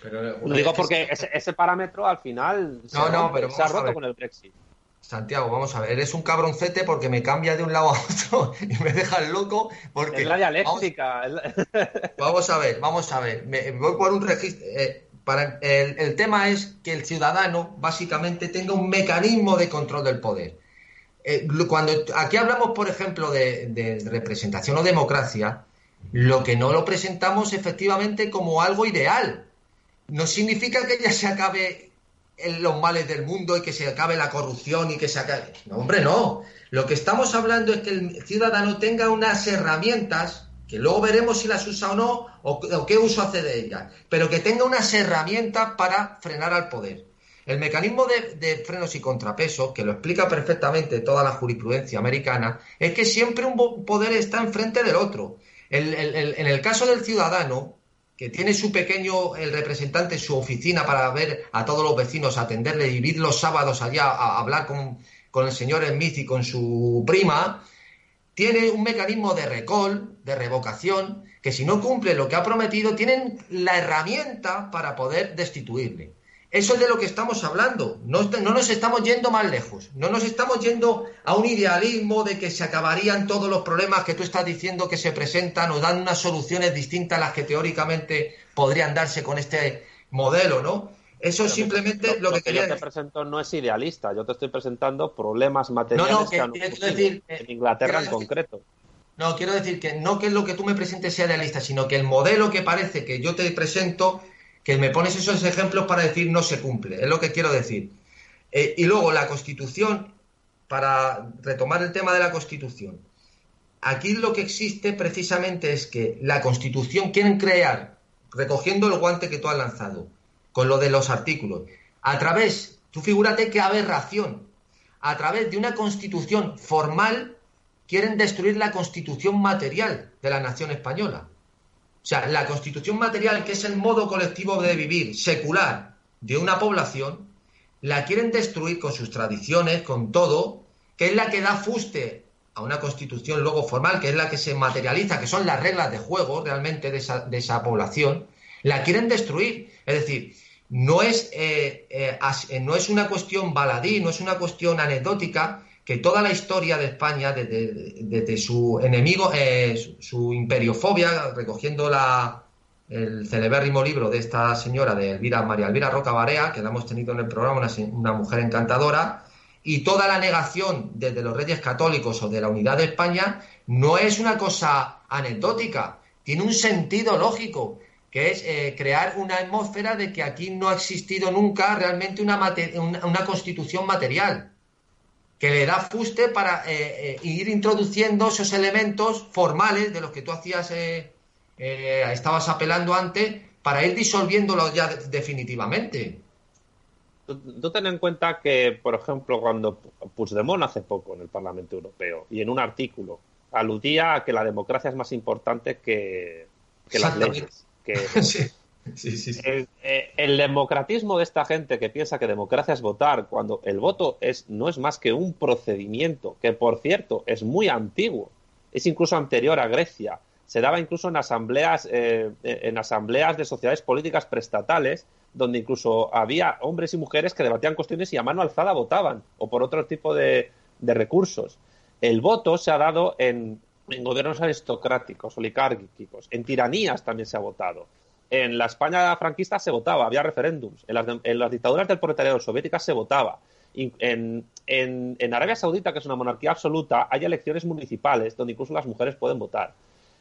Pero, Lo digo porque ese, parámetro al final se, se ha roto con el Brexit. Santiago, vamos a ver, eres un cabroncete porque me cambia de un lado a otro y me dejas loco porque... Es la dialéctica. Vamos, a ver, vamos a ver. Me, voy por un registro... Eh, para, el, tema es que el ciudadano básicamente tenga un mecanismo de control del poder. Eh, cuando aquí hablamos, por ejemplo, de, de representación o democracia, lo que no lo presentamos efectivamente como algo ideal. No significa que ya se acabe en los males del mundo y que se acabe la corrupción y que se acabe. No, hombre, no. Lo que estamos hablando es que el ciudadano tenga unas herramientas, que luego veremos si las usa o no, o, qué uso hace de ellas, pero que tenga unas herramientas para frenar al poder. El mecanismo de, frenos y contrapesos, que lo explica perfectamente toda la jurisprudencia americana, es que siempre un poder está enfrente del otro. en el caso del ciudadano, que tiene su pequeño, el representante, su oficina para ver a todos los vecinos, atenderle y ir los sábados allá a, hablar con, el señor Smith y con su prima, tiene un mecanismo de recall, de revocación, que si no cumple lo que ha prometido, tienen la herramienta para poder destituirle. Eso es de lo que estamos hablando. No, nos estamos yendo más lejos. No nos estamos yendo a un idealismo de que se acabarían todos los problemas que tú estás diciendo que se presentan o dan unas soluciones distintas a las que teóricamente podrían darse con este modelo, ¿no? Eso es simplemente lo, que, quería yo te presento no es idealista. Yo te estoy presentando problemas materiales que, han decir, en Inglaterra en concreto. No, quiero decir que no que lo que tú me presentes sea idealista, sino que el modelo que parece que yo te presento que me pones esos ejemplos para decir no se cumple, es lo que quiero decir. Eh, y luego la Constitución, para retomar el tema de la Constitución, aquí lo que existe precisamente es que la Constitución quieren crear, recogiendo el guante que tú has lanzado, con lo de los artículos, a través, tú figúrate qué aberración, a través de una Constitución formal, quieren destruir la Constitución material de la nación española. O sea, la constitución material, que es el modo colectivo de vivir secular de una población, la quieren destruir con sus tradiciones, con todo, que es la que da fuste a una constitución luego formal, que es la que se materializa, que son las reglas de juego realmente de esa, de esa población, la quieren destruir. Es decir, no es, eh, eh, eh, no es una cuestión baladí, no es una cuestión anecdótica, que toda la historia de España, desde, su enemigo, su, imperiofobia, recogiendo la, el celebérrimo libro de esta señora, de Elvira, María Elvira Roca Barea, que la hemos tenido en el programa, una, una mujer encantadora, y toda la negación desde los reyes católicos o de la unidad de España no es una cosa anecdótica, tiene un sentido lógico, que es eh, crear una atmósfera de que aquí no ha existido nunca realmente una, una, constitución material, que le da fuste para eh, eh, ir introduciendo esos elementos formales de los que tú hacías, estabas apelando antes, para ir disolviéndolo ya definitivamente. Tú, ten en cuenta que, por ejemplo, cuando Puigdemont hace poco en el Parlamento Europeo y en un artículo aludía a que la democracia es más importante que, las leyes. Que, eh, El, democratismo de esta gente que piensa que democracia es votar, cuando el voto es, no es más que un procedimiento, que por cierto es muy antiguo, es incluso anterior a Grecia, se daba incluso en asambleas, eh, en asambleas de sociedades políticas prestatales donde incluso había hombres y mujeres que debatían cuestiones y a mano alzada votaban, o por otro tipo de, recursos. El voto se ha dado en, gobiernos aristocráticos, oligárquicos, en tiranías también se ha votado. En la España franquista se votaba, había referéndums. En las, dictaduras del proletariado soviéticas se votaba. En, en, Arabia Saudita, que es una monarquía absoluta, hay elecciones municipales donde incluso las mujeres pueden votar.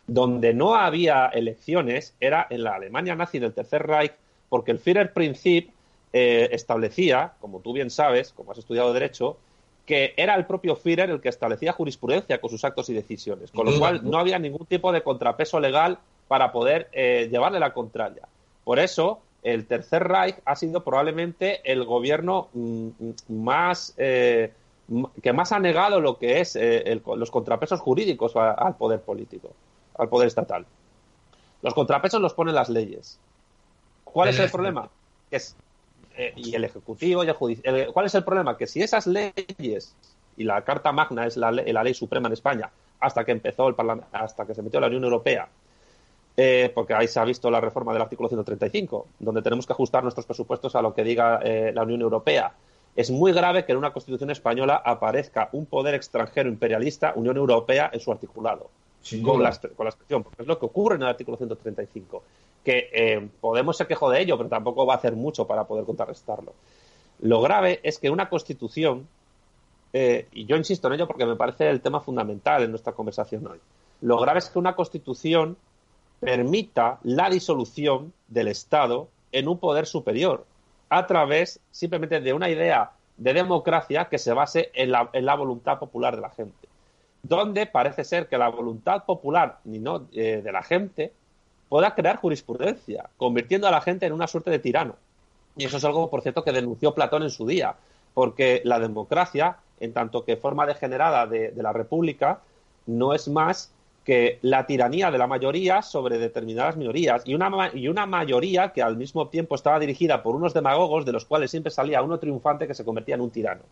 Donde no había elecciones era en la Alemania nazi del Tercer Reich, porque el Führerprinzip eh, establecía, como tú bien sabes, como has estudiado Derecho, que era el propio Führer el que establecía jurisprudencia con sus actos y decisiones, con lo cual no había ningún tipo de contrapeso legal para poder eh, llevarle la contraria. Por eso, el Tercer Reich ha sido probablemente el gobierno mm, más eh, que más ha negado lo que es los contrapesos jurídicos al poder político, al poder estatal. Los contrapesos los ponen las leyes. ¿Cuál es el problema? Eh, y el Ejecutivo y el Judicial. ¿Cuál es el problema? Que si esas leyes, y la Carta Magna es la, ley suprema en España, hasta que empezó el hasta que se metió la Unión Europea, eh, porque ahí se ha visto la reforma del artículo 135, donde tenemos que ajustar nuestros presupuestos a lo que diga eh, la Unión Europea. Es muy grave que en una Constitución española aparezca un poder extranjero imperialista, Unión Europea, en su articulado. Con la, con la expresión, porque es lo que ocurre en el artículo 135 que eh, Podemos se quejó de ello, pero tampoco va a hacer mucho para poder contrarrestarlo. Lo grave es que una constitución, eh, y yo insisto en ello porque me parece el tema fundamental en nuestra conversación hoy, lo grave es que una constitución permita la disolución del Estado en un poder superior a través simplemente de una idea de democracia que se base en la, en la voluntad popular de la gente. Donde parece ser que la voluntad popular no, eh, de la gente pueda crear jurisprudencia, convirtiendo a la gente en una suerte de tirano. Y eso es algo, por cierto, que denunció Platón en su día, porque la democracia, en tanto que forma degenerada de, la república, no es más que la tiranía de la mayoría sobre determinadas minorías y una, y una mayoría que al mismo tiempo estaba dirigida por unos demagogos de los cuales siempre salía uno triunfante que se convertía en un tirano.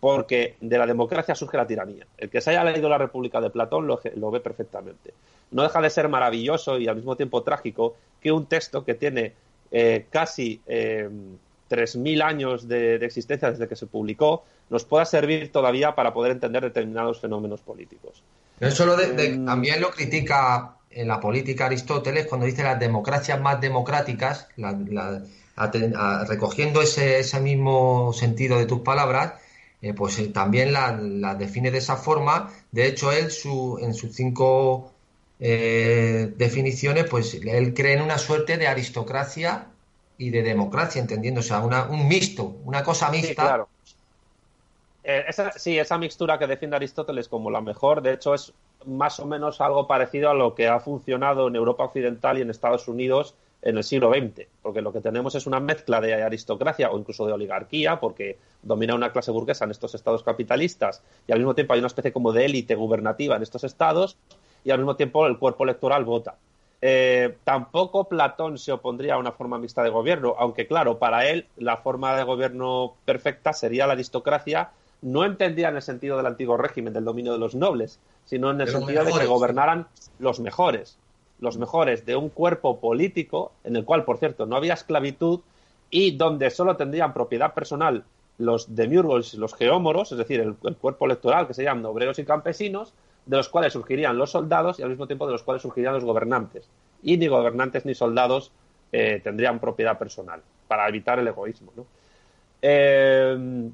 Porque de la democracia surge la tiranía. El que se haya leído la República de Platón lo ve perfectamente no deja de ser maravilloso y al mismo tiempo trágico que un texto que tiene eh, casi eh, 3.000 años de, existencia desde que se publicó nos pueda servir todavía para poder entender determinados fenómenos políticos. Eso lo mm. también lo critica en la política Aristóteles cuando dice las democracias más democráticas, recogiendo ese, ese, mismo sentido de tus palabras, eh, pues eh, también las la define de esa forma. De hecho, él su, en sus cinco eh, definiciones, pues él cree en una suerte de aristocracia y de democracia, entendiendo, o sea, una, un mixto, una cosa mixta. Sí, claro. Eh, esa, sí, esa mixtura que defiende Aristóteles como la mejor, de hecho, es más o menos algo parecido a lo que ha funcionado en Europa Occidental y en Estados Unidos en el siglo XX, porque lo que tenemos es una mezcla de aristocracia o incluso de oligarquía, porque domina una clase burguesa en estos estados capitalistas y al mismo tiempo hay una especie como de élite gubernativa en estos estados, y al mismo tiempo el cuerpo electoral vota. eh, tampoco Platón se opondría a una forma mixta de gobierno, aunque claro, para él la forma de gobierno perfecta sería la aristocracia, no entendía en el sentido del antiguo régimen, del dominio de los nobles, sino en el sentido de que gobernaran los mejores, los mejores de un cuerpo político, en el cual, por cierto, no había esclavitud y donde solo tendrían propiedad personal los demiurgos, los geómoros, es decir, el, el cuerpo electoral que se llaman obreros y campesinos, de los cuales surgirían los soldados y al mismo tiempo de los cuales surgirían los gobernantes. Y ni gobernantes ni soldados eh, tendrían propiedad personal, para evitar el egoísmo. Eh,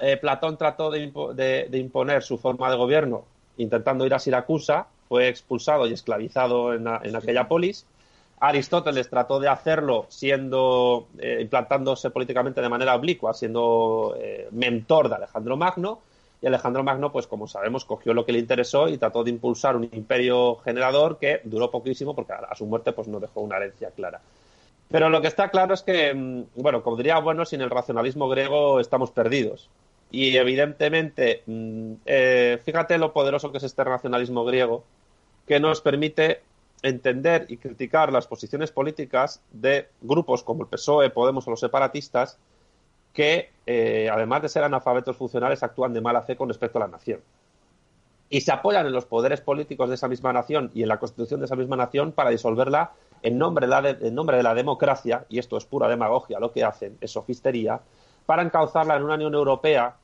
eh, Platón trató de, imponer su forma de gobierno intentando ir a Siracusa, fue expulsado y esclavizado en, aquella polis. Aristóteles trató de hacerlo siendo implantándose políticamente de manera oblicua, siendo mentor de Alejandro Magno, y Alejandro Magno, pues como sabemos, cogió lo que le interesó y trató de impulsar un imperio generador que duró poquísimo porque a su muerte pues no dejó una herencia clara. Pero lo que está claro es que, mm, bueno, como diría bueno, sin el racionalismo griego estamos perdidos. Y evidentemente, mm, eh, fíjate lo poderoso que es este racionalismo griego, que nos permite entender y criticar las posiciones políticas de grupos como el PSOE, Podemos o los separatistas, que, eh, además de ser analfabetos funcionales, actúan de mala fe con respecto a la nación. Y se apoyan en los poderes políticos de esa misma nación y en la constitución de esa misma nación para disolverla en nombre de la, en nombre de la democracia, y esto es pura demagogia lo que hacen, es sofistería, para encauzarla en una Unión Europea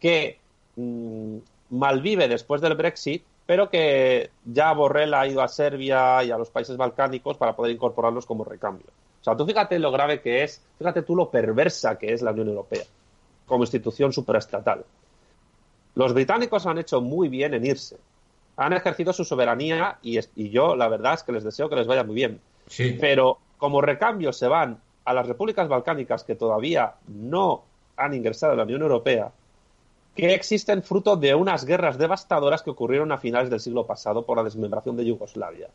que mm, malvive después del Brexit, pero que ya Borrell ha ido a Serbia y a los países balcánicos para poder incorporarlos como recambio. O sea, tú fíjate lo grave que es, fíjate tú lo perversa que es la Unión Europea como institución superestatal. Los británicos han hecho muy bien en irse. Han ejercido su soberanía y, yo la verdad es que les deseo que les vaya muy bien. Pero como recambio se van a las repúblicas balcánicas que todavía no han ingresado en la Unión Europea, que existen fruto de unas guerras devastadoras que ocurrieron a finales del siglo pasado por la desmembración de Yugoslavia.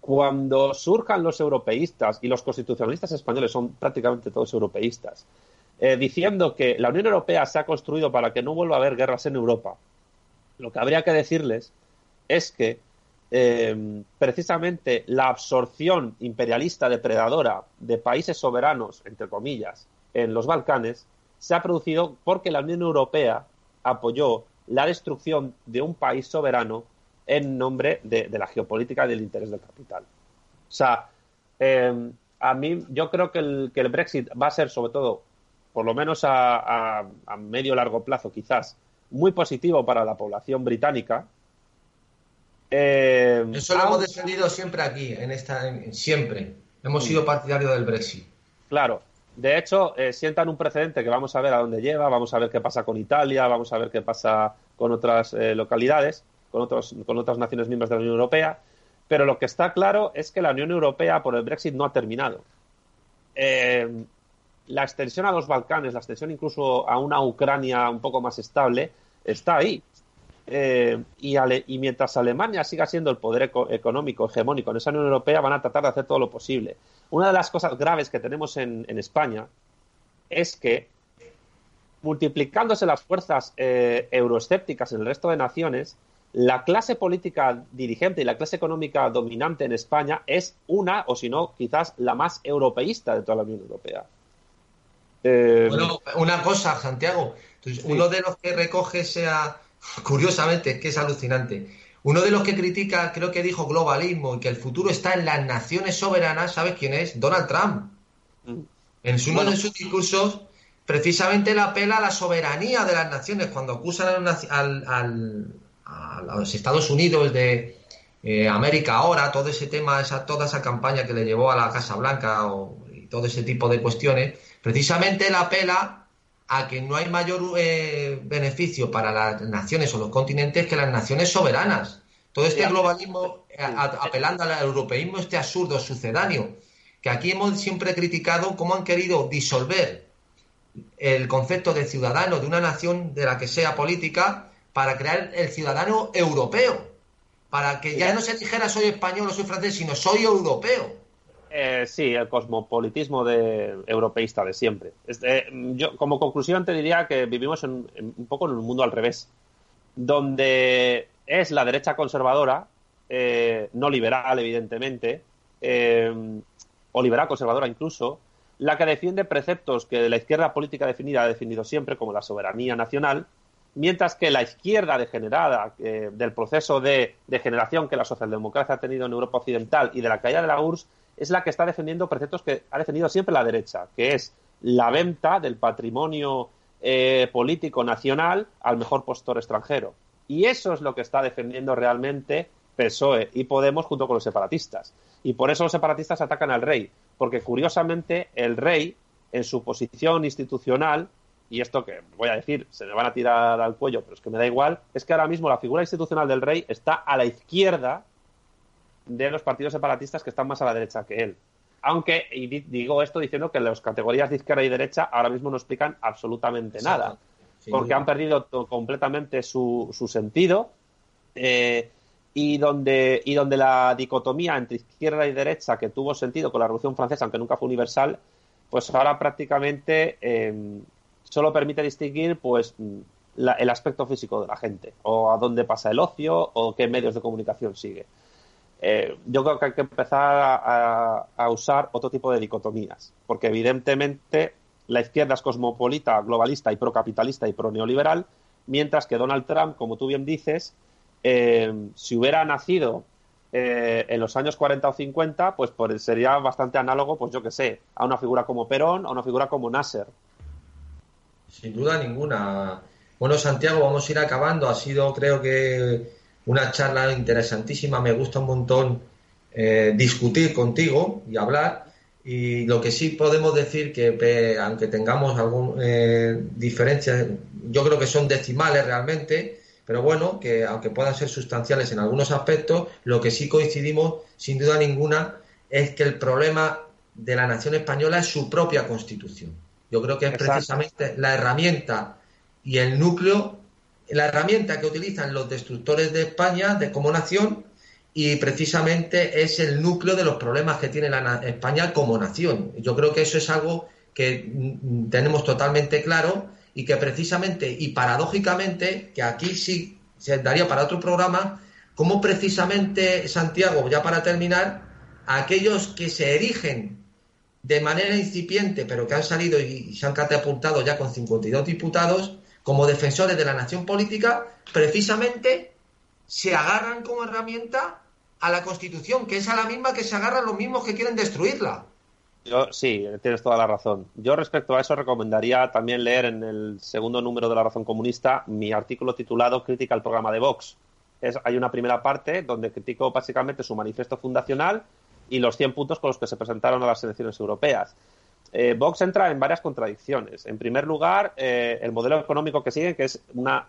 Cuando surjan los europeístas, y los constitucionalistas españoles son prácticamente todos europeístas, eh, diciendo que la Unión Europea se ha construido para que no vuelva a haber guerras en Europa, lo que habría que decirles es que eh, precisamente la absorción imperialista depredadora de países soberanos, entre comillas, en los Balcanes, se ha producido porque la Unión Europea apoyó la destrucción de un país soberano en nombre de, la geopolítica y del interés del capital. O sea, em, a mí yo creo que el, Brexit va a ser sobre todo, por lo menos a, a, medio largo plazo quizás, muy positivo para la población británica. Em, Eso lo hemos defendido siempre aquí, en esta, siempre. Hemos sido partidarios del Brexit. Claro. De hecho, eh, sientan un precedente que vamos a ver a dónde lleva, vamos a ver qué pasa con Italia, vamos a ver qué pasa con otras eh, localidades con, otros, con otras naciones miembros de la Unión Europea, pero lo que está claro es que la Unión Europea por el Brexit no ha terminado. Eh, la extensión a los Balcanes, la extensión incluso a una Ucrania un poco más estable, está ahí. Eh, y, y, mientras Alemania siga siendo el poder económico hegemónico en esa Unión Europea, van a tratar de hacer todo lo posible. Una de las cosas graves que tenemos en, España es que, multiplicándose las fuerzas eh, euroescépticas en el resto de naciones, la clase política dirigente y la clase económica dominante en España es una, o si no, quizás la más europeísta de toda la Unión Europea. Eh, bueno, una cosa, Santiago. Uno de los que recoge sea, curiosamente, es que es alucinante. Uno de los que critica, creo que dijo globalismo y que el futuro está en las naciones soberanas, ¿sabes quién es? Donald Trump. Mm. En uno de sus discursos, precisamente la apela a la soberanía de las naciones, cuando acusan al a los Estados Unidos de eh, América ahora, todo ese tema, esa, toda esa campaña que le llevó a la Casa Blanca o, y todo ese tipo de cuestiones, precisamente él apela a que no hay mayor eh, beneficio para las naciones o los continentes que las naciones soberanas. Todo este globalismo, apelando al europeísmo, este absurdo sucedáneo, que aquí hemos siempre criticado cómo han querido disolver el concepto de ciudadano de una nación de la que sea política para crear el ciudadano europeo, para que ya no se dijera soy español o soy francés, sino soy europeo. Eh, sí, el cosmopolitismo de, europeísta de siempre. yo, como conclusión, te diría que vivimos un poco en un mundo al revés, donde es la derecha conservadora eh, no liberal, evidentemente, eh, o liberal conservadora incluso, la que defiende preceptos que la izquierda política definida ha definido siempre, como la soberanía nacional, mientras que la izquierda degenerada eh, del proceso de degeneración que la socialdemocracia ha tenido en Europa Occidental y de la caída de la URSS es la que está defendiendo preceptos que ha defendido siempre la derecha, que es la venta del patrimonio eh, político nacional al mejor postor extranjero. Y eso es lo que está defendiendo realmente PSOE y Podemos junto con los separatistas. Y por eso los separatistas atacan al rey, porque curiosamente el rey, en su posición institucional, y esto que voy a decir, se me van a tirar al cuello, pero es que me da igual, es que ahora mismo la figura institucional del rey está a la izquierda de los partidos separatistas que están más a la derecha que él. Aunque, y digo esto diciendo que las categorías de izquierda y derecha ahora mismo no explican absolutamente nada, porque han perdido completamente su, su sentido. Eh, y donde, y donde la dicotomía entre izquierda y derecha que tuvo sentido con la Revolución Francesa, aunque nunca fue universal, pues ahora prácticamente em, solo permite distinguir pues el aspecto físico de la gente, o a dónde pasa el ocio, o qué medios de comunicación sigue. Eh, yo creo que hay que empezar a, usar otro tipo de dicotomías, porque evidentemente la izquierda es cosmopolita, globalista y procapitalista y pro-neoliberal, mientras que Donald Trump, como tú bien dices, eh, si hubiera nacido eh, en los años 40 o 50, pues, sería bastante análogo, pues yo que sé, a una figura como Perón, a una figura como Nasser. Sin duda ninguna. Bueno, Santiago, vamos a ir acabando. Ha sido, creo que, una charla interesantísima. Me gusta un montón eh, discutir contigo y hablar. Y lo que sí podemos decir que, aunque tengamos alguna diferencias, yo creo que son decimales realmente, pero bueno, que aunque puedan ser sustanciales en algunos aspectos, lo que sí coincidimos, sin duda ninguna, es que el problema de la nación española es su propia constitución. Yo creo que es precisamente la herramienta y el núcleo, la herramienta que utilizan los destructores de España de, como nación y precisamente es el núcleo de los problemas que tiene la España como nación. Yo creo que eso es algo que mm, tenemos totalmente claro y que precisamente y paradójicamente, que aquí sí se daría para otro programa, como precisamente Santiago, ya para terminar, aquellos que se erigen de manera incipiente, pero que han salido y, se han catapultado ya con 52 diputados, como defensores de la nación política, precisamente se agarran como herramienta a la Constitución, que es a la misma que se agarran los mismos que quieren destruirla. Yo, sí, tienes toda la razón. Yo respecto a eso recomendaría también leer en el segundo número de La Razón Comunista mi artículo titulado Crítica al programa de Vox. Es, hay una primera parte donde critico básicamente su manifiesto fundacional y los 100 puntos con los que se presentaron a las elecciones europeas. Eh, Vox entra en varias contradicciones. En primer lugar, eh, el modelo económico que sigue, que es una,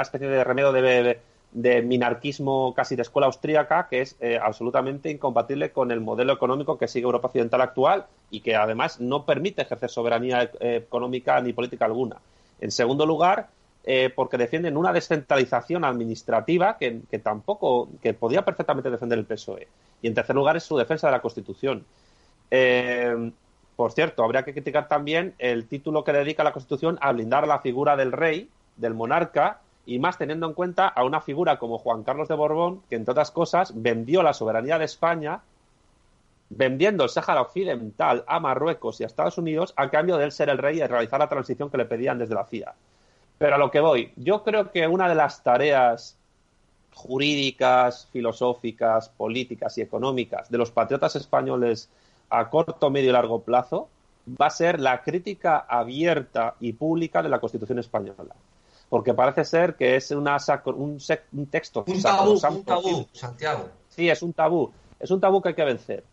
especie de remedio de, minarquismo casi de escuela austríaca que es eh, absolutamente incompatible con el modelo económico que sigue Europa Occidental actual y que además no permite ejercer soberanía eh, económica ni política alguna. En segundo lugar, eh, porque defienden una descentralización administrativa que, tampoco, que podía perfectamente defender el PSOE. Y en tercer lugar es su defensa de la Constitución. Por cierto, habría que criticar también el título que dedica la Constitución a blindar la figura del rey, del monarca, y más teniendo en cuenta a una figura como Juan Carlos de Borbón, que entre otras cosas vendió la soberanía de España, vendiendo el Sáhara Occidental a Marruecos y a Estados Unidos a cambio de él ser el rey y realizar la transición que le pedían desde la CIA. Pero a lo que voy, yo creo que una de las tareas jurídicas, filosóficas, políticas y económicas de los patriotas españoles a corto, medio y largo plazo va a ser la crítica abierta y pública de la Constitución española porque parece ser que es una un, un, texto. Un tabú, un tabú, Santiago. Sí, es un tabú. Es un tabú que hay que vencer.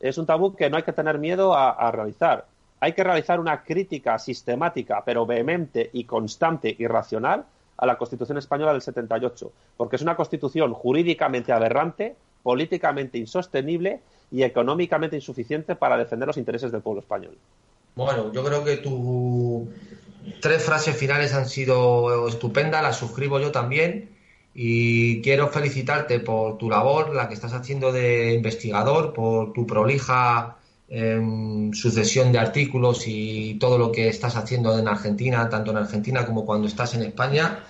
Es un tabú que no hay que tener miedo a, realizar. Hay que realizar una crítica sistemática, pero vehemente y constante y racional a la Constitución española del 78, porque es una constitución jurídicamente aberrante, políticamente insostenible y económicamente insuficiente para defender los intereses del pueblo español. Bueno, yo creo que tu, tres frases finales han sido estupendas, las suscribo yo también y quiero felicitarte por tu labor, la que estás haciendo de investigador, por tu prolija em, sucesión de artículos y todo lo que estás haciendo en Argentina, tanto en Argentina como cuando estás en España.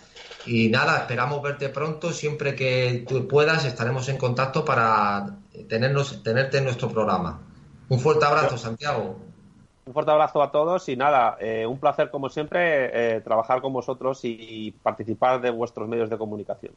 Y nada, esperamos verte pronto. Siempre que puedas, estaremos en contacto para tenernos, tenerte en nuestro programa. Un fuerte abrazo, Santiago. Un fuerte abrazo a todos y nada, eh, un placer como siempre eh, trabajar con vosotros y participar de vuestros medios de comunicación.